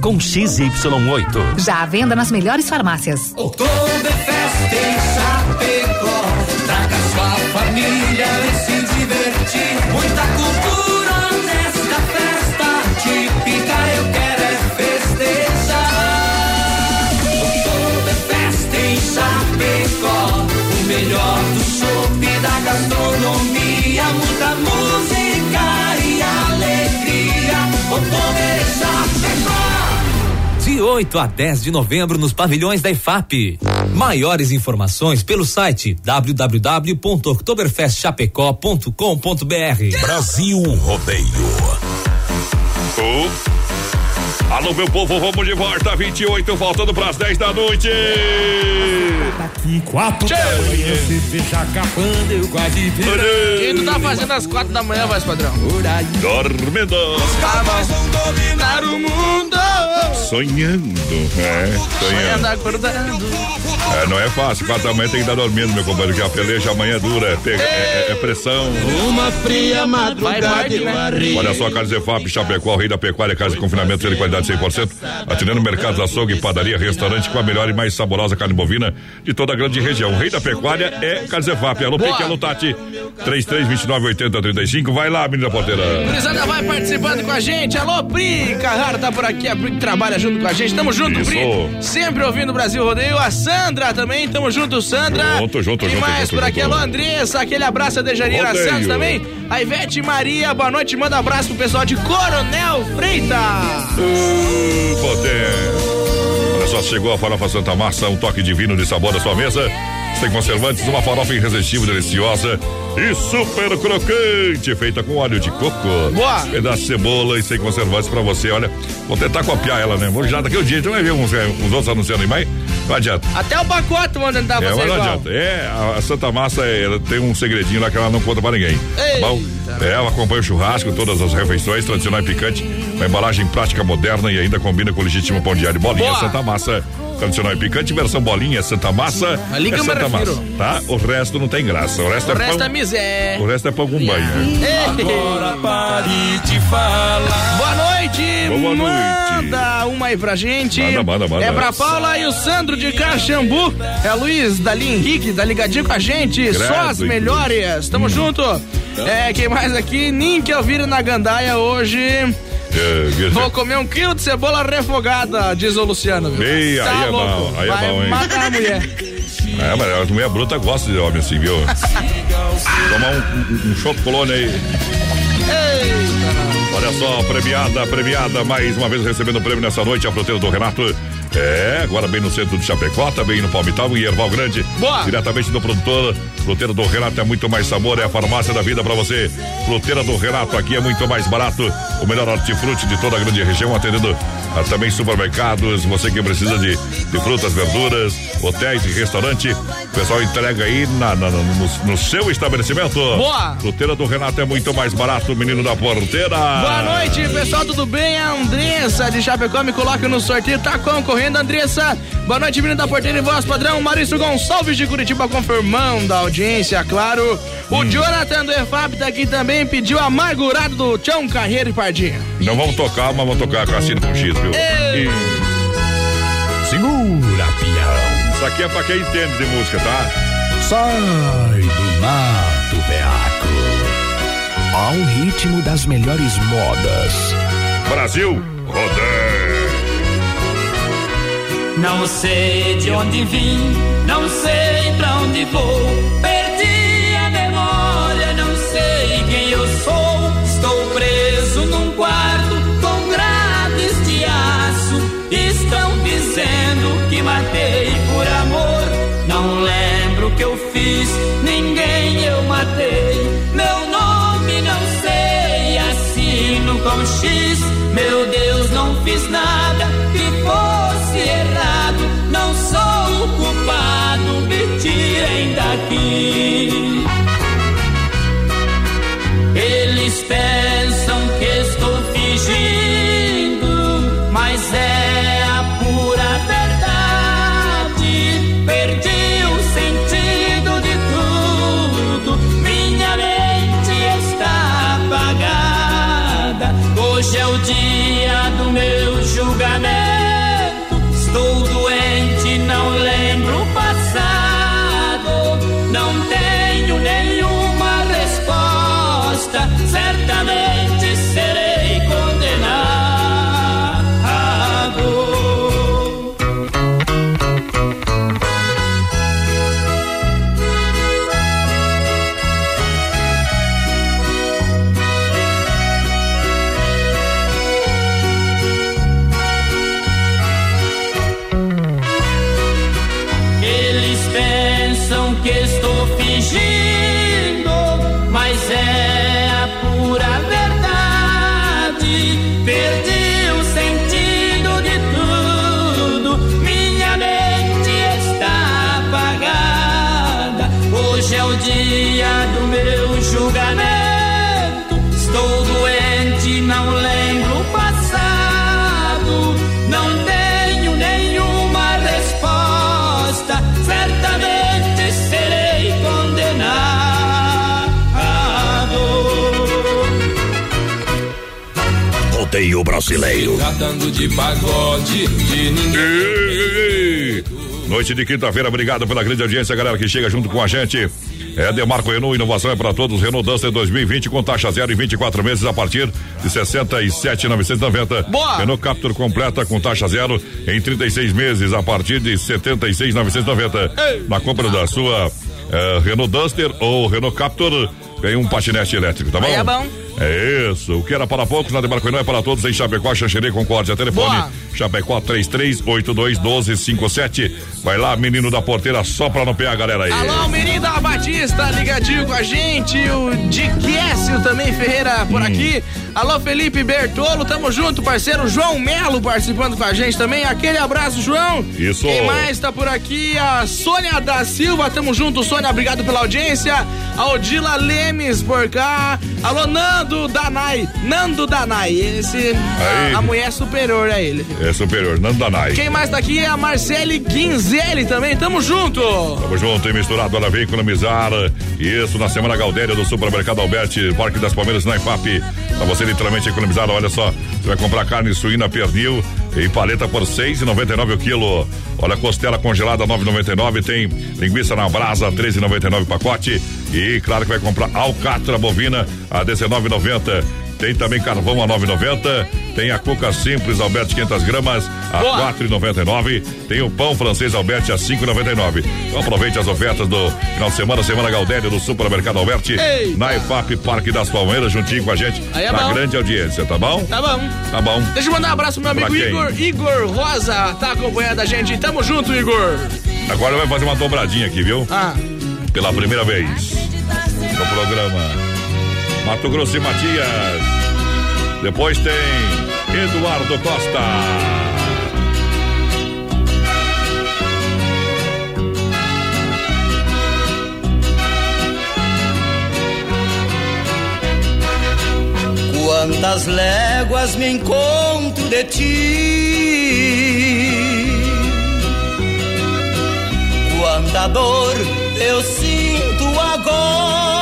com XY8. Já à venda nas melhores farmácias. Oktoberfest em Chapecó. Traga sua família e se divertir. Muita cultura nesta festa típica. Eu quero é festejar. Oktoberfest em Chapecó. O melhor do chopp e da gastronomia. Muita música e alegria. Chapecó. De de 8 a 10 de novembro nos pavilhões da IFAP. Maiores informações pelo site www.oktoberfestchapecó.com.br. Brasil Rodeio. Oh. Alô, meu povo, vamos de volta. 28, faltando pras 10 da noite. Aqui, quatro da manhã, cerveja acabando, eu quase O que tu tá fazendo às quatro da manhã, voz padrão? Dormindo. Caras vão dominar o mundo. Sonhando. É, Sonhando acordando. É, não é fácil. Quatro da manhã tem que estar dormindo, meu companheiro, que a peleja amanhã é dura. É, é- é- é pressão. Uma fria madrugada Vai, vai, né? Olha só, Carlos Efap, Chapecó, o rei da pecuária, casa de confinamento, de qualidade 100%, atendendo mercados, açougue, padaria, restaurante com a melhor e mais saborosa carne bovina de toda a grande região. O rei da pecuária é Carlos Efap. Alô. Pique, alô, Tati, 3329 8035. Vai lá, menina porteira. Gurizada vai participando com a gente. Alô, Pri Carrara tá por aqui. A Pri trabalha junto com a gente. Tamo junto, Isso. Pri. Sempre ouvindo o Brasil Rodeio. A Sandra também. Tamo junto, Sandra. Junto, junto, e junto, mais junto, por aqui. junto. Alô, Andressa. Aquele abraço a Dejanira. Santos também. A Ivete Maria. Boa noite. Manda abraço pro pessoal de Coronel Freitas. Poder. Olha só, chegou a farofa Santa Massa, um toque divino de sabor à sua mesa. Sem conservantes, uma farofa irresistível, deliciosa e super crocante, feita com óleo de coco. Boa. Pedaço de cebola e sem conservantes pra você. Olha, vou tentar copiar ela, né? Vou já daqui o dia, então vai ver uns, eh, uns outros anunciando aí, mas não adianta. Até o pacote vão tentar É, fazer mas não igual. adianta. É, a, Santa Massa é, ela tem um segredinho lá que ela não conta pra ninguém. Eita. Bom, é, ela acompanha o churrasco, todas as refeições, tradicional e picante, uma embalagem prática moderna e ainda combina com o legítimo pão diário. Bolinha Boa. Santa Massa, tradicional e picante, versão bolinha Santa Massa. Ali que é Santa. Massa, tá? O resto não tem graça. O resto O é resto pão. é miséria. O resto é pão com banho. né? Agora pare de falar. Boa noite! Boa noite. Manda uma aí pra gente. Manda, manda, manda. É pra Paula e o Sandro de Caxambu. É Luiz, Dali Henrique, tá ligadinho com a gente. Credo, Só as melhores. Tamo junto. É, quem mais aqui? Ninka Elvira na Gandaia hoje. É. Vou comer um quilo de cebola refogada, diz o Luciano. Viu? Ei, Tá aí é louco. bom, aí é Vai bom, hein? matar a mulher. É, mas a mulher bruta gosta de homem assim, viu? Tomar um, um, um colônia aí. Olha só, premiada, premiada, mais uma vez recebendo o prêmio nessa noite, a fruteira do Renato. É, agora bem no centro de Chapecó, também no Palmital e Erval Grande. Boa. Diretamente do produtor. Fruteira do Renato é muito mais sabor, é a farmácia da vida pra você. Fruteira do Renato aqui é muito mais barato. O melhor hortifruti de toda a grande região, atendendo a também supermercados. Você que precisa de, de frutas, verduras, hotéis e restaurante. O pessoal entrega aí na, na- na- no, no seu estabelecimento. Boa. Fruteira do Renato é muito mais barato, menino da porteira. Boa noite, pessoal, tudo bem? A Andressa de Chapecó me coloca no sorteio, tá concorrendo, Andressa. Boa noite, menino da porteira e voz padrão. Maurício Gonçalves de Curitiba confirmando a audiência, claro. O Jonathan do EFAP tá aqui também, pediu amargurado do Tião Carreiro e Pardinha. Não vamos tocar, mas vamos tocar Cassino com X, viu? Ei. E- Segura, pião. Isso aqui é pra quem entende de música, tá? Sai do mato, beaco. Ao ritmo das melhores modas. Brasil, rodeio. Não sei de onde vim, não sei pra onde vou. Perdi a memória, não sei quem eu sou. Estou preso num quarto com grades de aço. Estão dizendo que matei por amor. Não lembro o que eu fiz, ninguém eu matei. Meu nome não sei, assino com X. Meu Deus, não fiz nada dia do meu julgamento. Estou doente, não lembro o passado. Não tenho nenhuma resposta. Certamente serei condenado. Rodeio brasileiro. Tratando de pagode, de ninguém. Noite de quinta-feira, obrigado pela grande audiência, galera que chega junto com a gente. É Demarco Renault, inovação é para todos. Renault Duster 2020 com taxa zero em 24 meses a partir de 67,990. Boa! Renault Captur completa com taxa zero em 36 meses a partir de 76,990. Na compra da sua eh, Renault Duster ou Renault Captur, ganha um patinete elétrico, tá bom? Aí é bom. É isso. O que era para poucos, na Demarco Renault é para todos em Chapecó, Xanxerê, Concórdia. Telefone Boa. Chapecó 33821257. Vai lá, menino da porteira, só pra não pegar a galera aí. Alô, menino da Batista, ligadinho com a gente. O Diquécio também Ferreira Hum. por aqui. Alô, Felipe Bertolo, tamo junto, parceiro. João Melo participando com a gente também. Aquele abraço, João. Isso. Quem mais tá por aqui? A Sônia da Silva, tamo junto, Sônia, obrigado pela audiência. A Odila Lemes por cá. Alô, Nando Danai. Nando Danai, esse. Aí. A, mulher superior a ele. É superior, Nandanai. Quem mais tá aqui é a Marcele Guinzelli também, tamo junto. Tamo junto e misturado, ela vem economizar. Isso na Semana Galdéria do Supermercado Alberti, Parque das Palmeiras, na IFAP. Pra você literalmente economizar, olha só. Você vai comprar carne suína pernil e paleta por seis e noventa e nove o quilo. Olha, costela congelada nove noventa e nove, tem linguiça na brasa treze noventa e nove pacote. E claro que vai comprar alcatra bovina a dezenove noventa. Tem também carvão a 9,90. Tem a cuca simples Alberti 500 gramas a Boa. 4,99. Tem o pão francês Alberti a 5,99. Então aproveite as ofertas do final de semana, Semana Galdéria do Supermercado Alberti. Eita. Na EFAP Parque das Palmeiras, juntinho com a gente. É na bom. grande audiência, tá bom? Tá bom. Tá bom. Deixa eu mandar um abraço pro meu amigo? Igor. Igor Rosa tá acompanhando a gente. Tamo junto, Igor. Agora vai fazer uma dobradinha aqui, viu? Ah, Pela primeira vez no programa Mato Grosso e Matias. Depois tem Eduardo Costa. Quantas léguas me encontro de ti? Quanta dor eu sinto agora.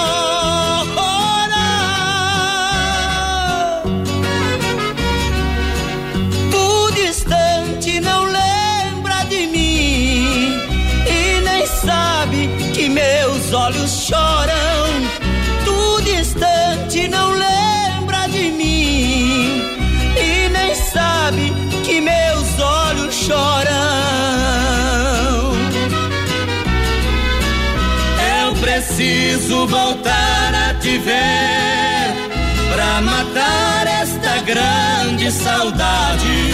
Saudade.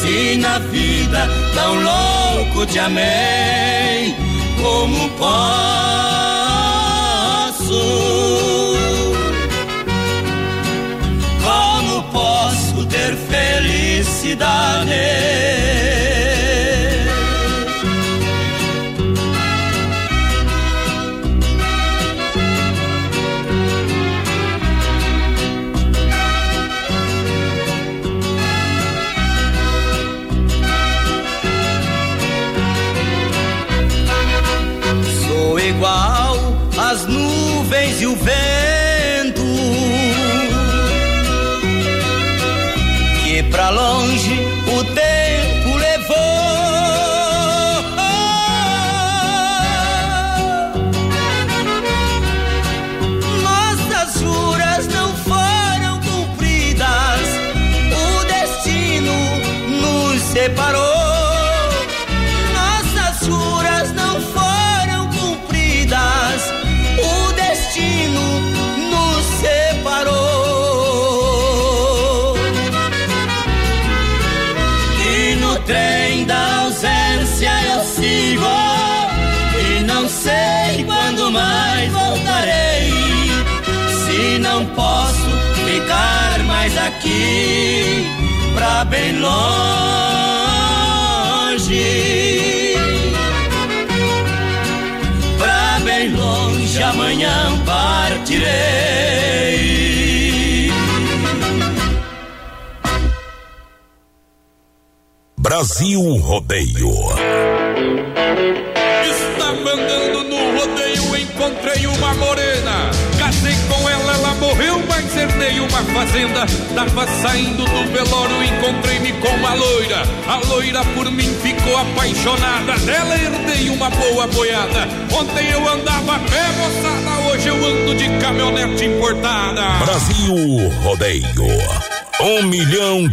Se na vida tão louco te amei, como posso? Como posso ter felicidade?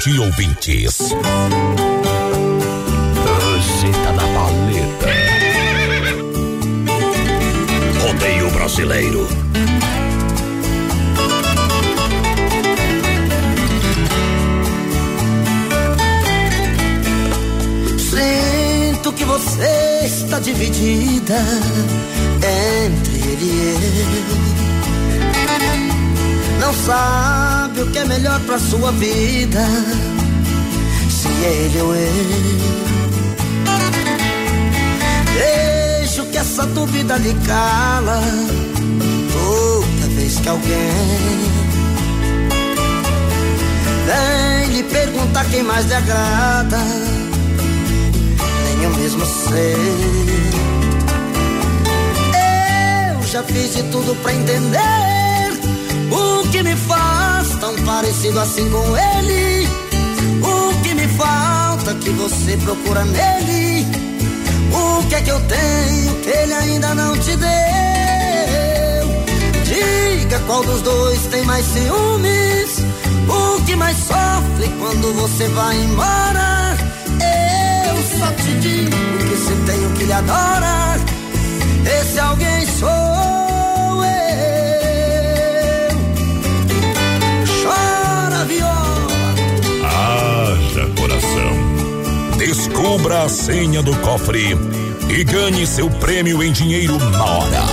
De ouvintes. Rosita da Paleta. Rodeio brasileiro. Sinto que você está dividida entre ele e eu. Não sabe o que é melhor pra sua vida, se ele ou eu. Vejo que essa dúvida lhe cala toda vez que alguém vem lhe perguntar quem mais lhe agrada nem eu mesmo sei. Eu já fiz de tudo pra entender o que me faz tão parecido assim com ele. O que me falta que você procura nele. O que é que eu tenho que ele ainda não te deu? Diga qual dos dois tem mais ciúmes. O que mais sofre quando você vai embora? Eu só te digo que se tem o que lhe adora, esse alguém sou Descubra a senha do cofre e ganhe seu prêmio em dinheiro na hora.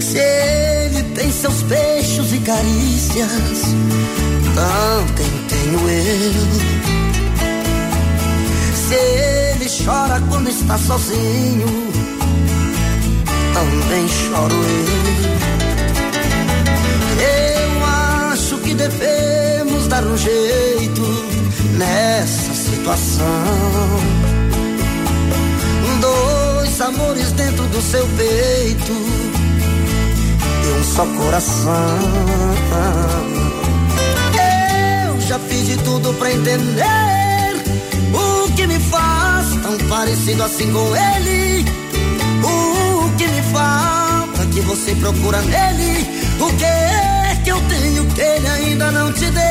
Se ele tem seus peixes e carícias, também tenho eu. Se ele chora quando está sozinho, também choro eu. Devemos dar um jeito nessa situação. Dois amores dentro do seu peito e um só coração. Eu já fiz de tudo pra entender o que me faz tão parecido assim com ele. O que me falta que você procura nele. Eu tenho que ele ainda não te deu?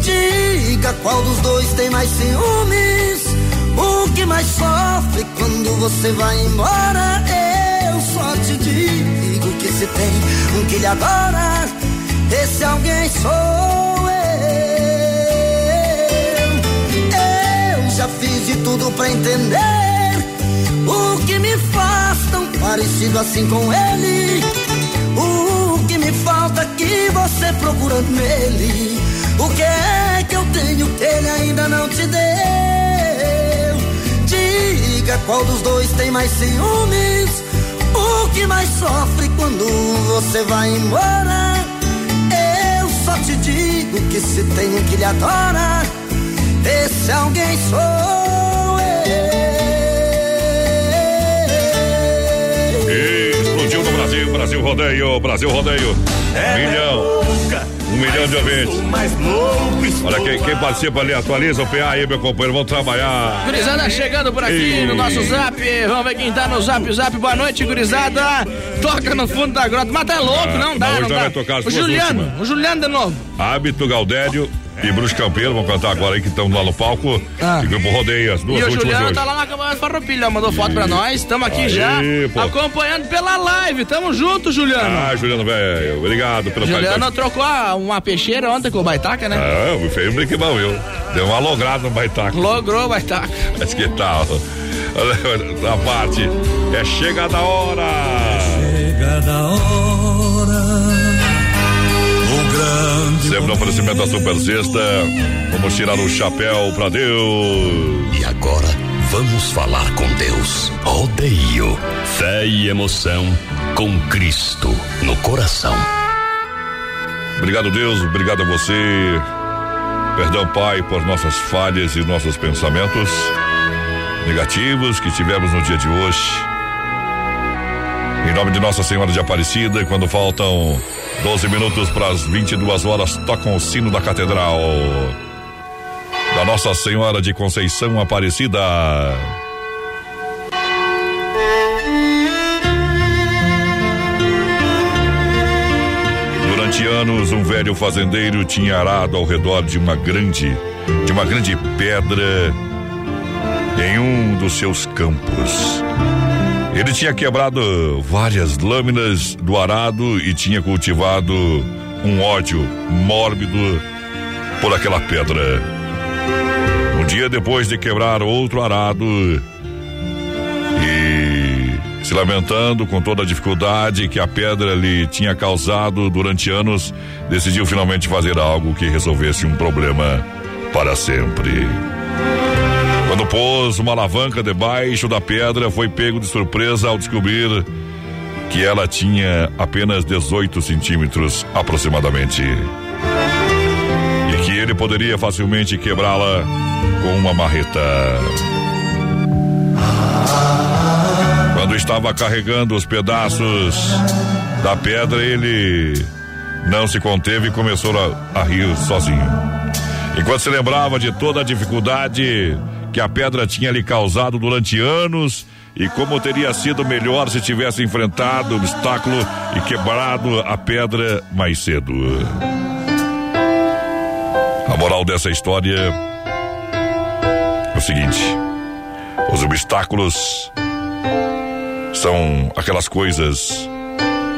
Diga qual dos dois tem mais ciúmes. O que mais sofre quando você vai embora? Eu só te digo que se tem um que lhe adora, esse alguém sou eu. Eu já fiz de tudo pra entender o que me faz tão parecido assim com ele. Que você procura nele. O que é que eu tenho que ele ainda não te deu? Diga qual dos dois tem mais ciúmes. O que mais sofre quando você vai embora? Eu só te digo que se tem um que lhe adora, esse alguém sou Explodiu no Brasil, Brasil Rodeio, Brasil Rodeio. Um milhão. Um milhão de ouvintes. Olha, quem, quem participa ali, atualiza o PA aí, meu companheiro. Vamos trabalhar. Gurizada chegando por aqui Ei. no nosso zap. Vamos ver quem tá no zap. Zap, boa noite, gurizada. Toca no fundo da grota. Mas tá louco, Ah, não dá, não dá. o Juliano, últimas. o Juliano de novo. Hábito Galdério e Bruce Campeiro vão cantar agora aí que estão lá no palco. E Grupo Rodeio, as duas Ah. e o últimas de Juliano hoje. tá lá na Câmara Farroupilha, mandou foto pra nós. Estamos aqui Aí, já, pô. acompanhando pela live. Tamo junto, Juliano. Ah, Juliano, velho. Obrigado pelo Juliano trocou a- uma peixeira ontem com o Baitaca, né? Ah, o feio brinque mal, viu? Deu uma lograda no baitaco. Logrou o Baitaca. Mas que tal? Da parte. É chega da hora. Chega da hora. Grande. Sempre no oferecimento da Super Sexta. Vamos tirar o chapéu pra Deus. E agora, vamos falar com Deus. Rodeio. Fé e emoção com Cristo no coração. Obrigado, Deus. Obrigado a você. Perdão, Pai, por nossas falhas e nossos pensamentos negativos que tivemos no dia de hoje. Nome de Nossa Senhora de Aparecida, quando faltam 12 minutos para as 22 horas, tocam o sino da Catedral da Nossa Senhora de Conceição Aparecida. Durante anos, um velho fazendeiro tinha arado ao redor de uma grande, de uma grande pedra em um dos seus campos. Ele tinha quebrado várias lâminas do arado e tinha cultivado um ódio mórbido por aquela pedra. Um dia depois de quebrar outro arado e se lamentando com toda a dificuldade que a pedra lhe tinha causado durante anos, decidiu finalmente fazer algo que resolvesse um problema para sempre. Quando pôs uma alavanca debaixo da pedra, foi pego de surpresa ao descobrir que ela tinha apenas 18 centímetros aproximadamente. E que ele poderia facilmente quebrá-la com uma marreta. Quando estava carregando os pedaços da pedra, ele não se conteve e começou a, a rir sozinho. Enquanto se lembrava de toda a dificuldade que a pedra tinha lhe causado durante anos e como teria sido melhor se tivesse enfrentado o obstáculo e quebrado a pedra mais cedo. A moral dessa história é o seguinte: os obstáculos são aquelas coisas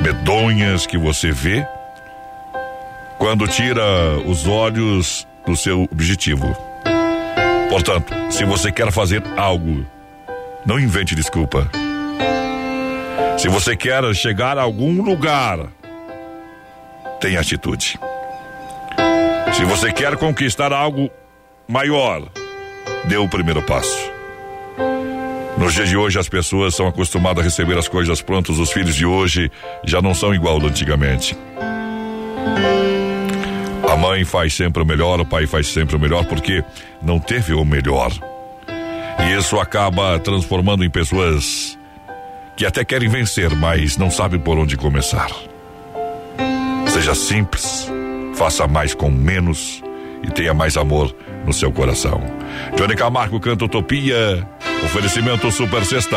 medonhas que você vê quando tira os olhos do seu objetivo. Portanto, se você quer fazer algo, não invente desculpa. Se você quer chegar a algum lugar, tenha atitude. Se você quer conquistar algo maior, dê o primeiro passo. Nos dias de hoje, as pessoas são acostumadas a receber as coisas prontas. Os filhos de hoje já não são igual antigamente. A mãe faz sempre o melhor, o pai faz sempre o melhor porque não teve o melhor. E isso acaba transformando em pessoas que até querem vencer, mas não sabem por onde começar. Seja simples, faça mais com menos e tenha mais amor no seu coração. Johnny Camargo canta Utopia, oferecimento Super Sexta.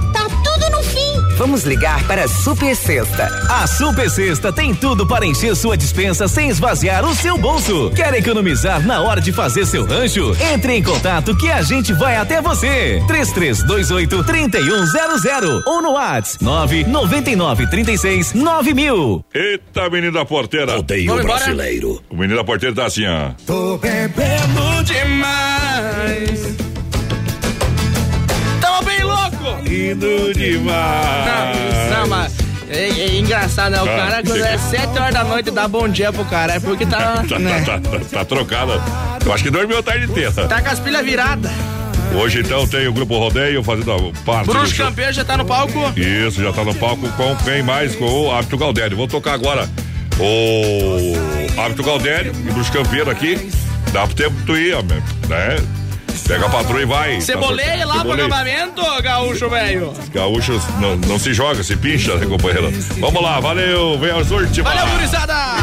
Vamos ligar para a Super Sexta. A Super Sexta tem tudo para encher sua dispensa sem esvaziar o seu bolso. Quer economizar na hora de fazer seu rancho? Entre em contato que a gente vai até você. 3328 3100 ou no WhatsApp 99936 9000. Eita, menino da porteira. Rodeio Vamos embora? brasileiro. O menino da porteira tá assim, ó. Tô bebendo demais. Indo demais. Não, não, mas é, é engraçado, né? O Ah, cara, quando é 7 horas da noite, dá bom dia pro cara. É porque tá. Tá, né? tá, tá, tá trocada. Eu acho que dormiu a tarde inteira. Tá com as pilhas viradas. Hoje então tem o grupo Rodeio fazendo a parte. Bruxo. Campeão já tá no palco. Isso, já tá no palco com quem mais? Com o Hábito Galdério. Vou tocar agora o Hábito Galdério e Bruxo Campeiro aqui. Dá pro tempo tu ir, ó, né? Pega a patroa e vai. Ceboleia Tá lá pro acampamento, gaúcho, velho. Gaúchos não, não se joga, se pincha, né, companheiro? Vamos lá, valeu, vem as últimas. Valeu, gurizada!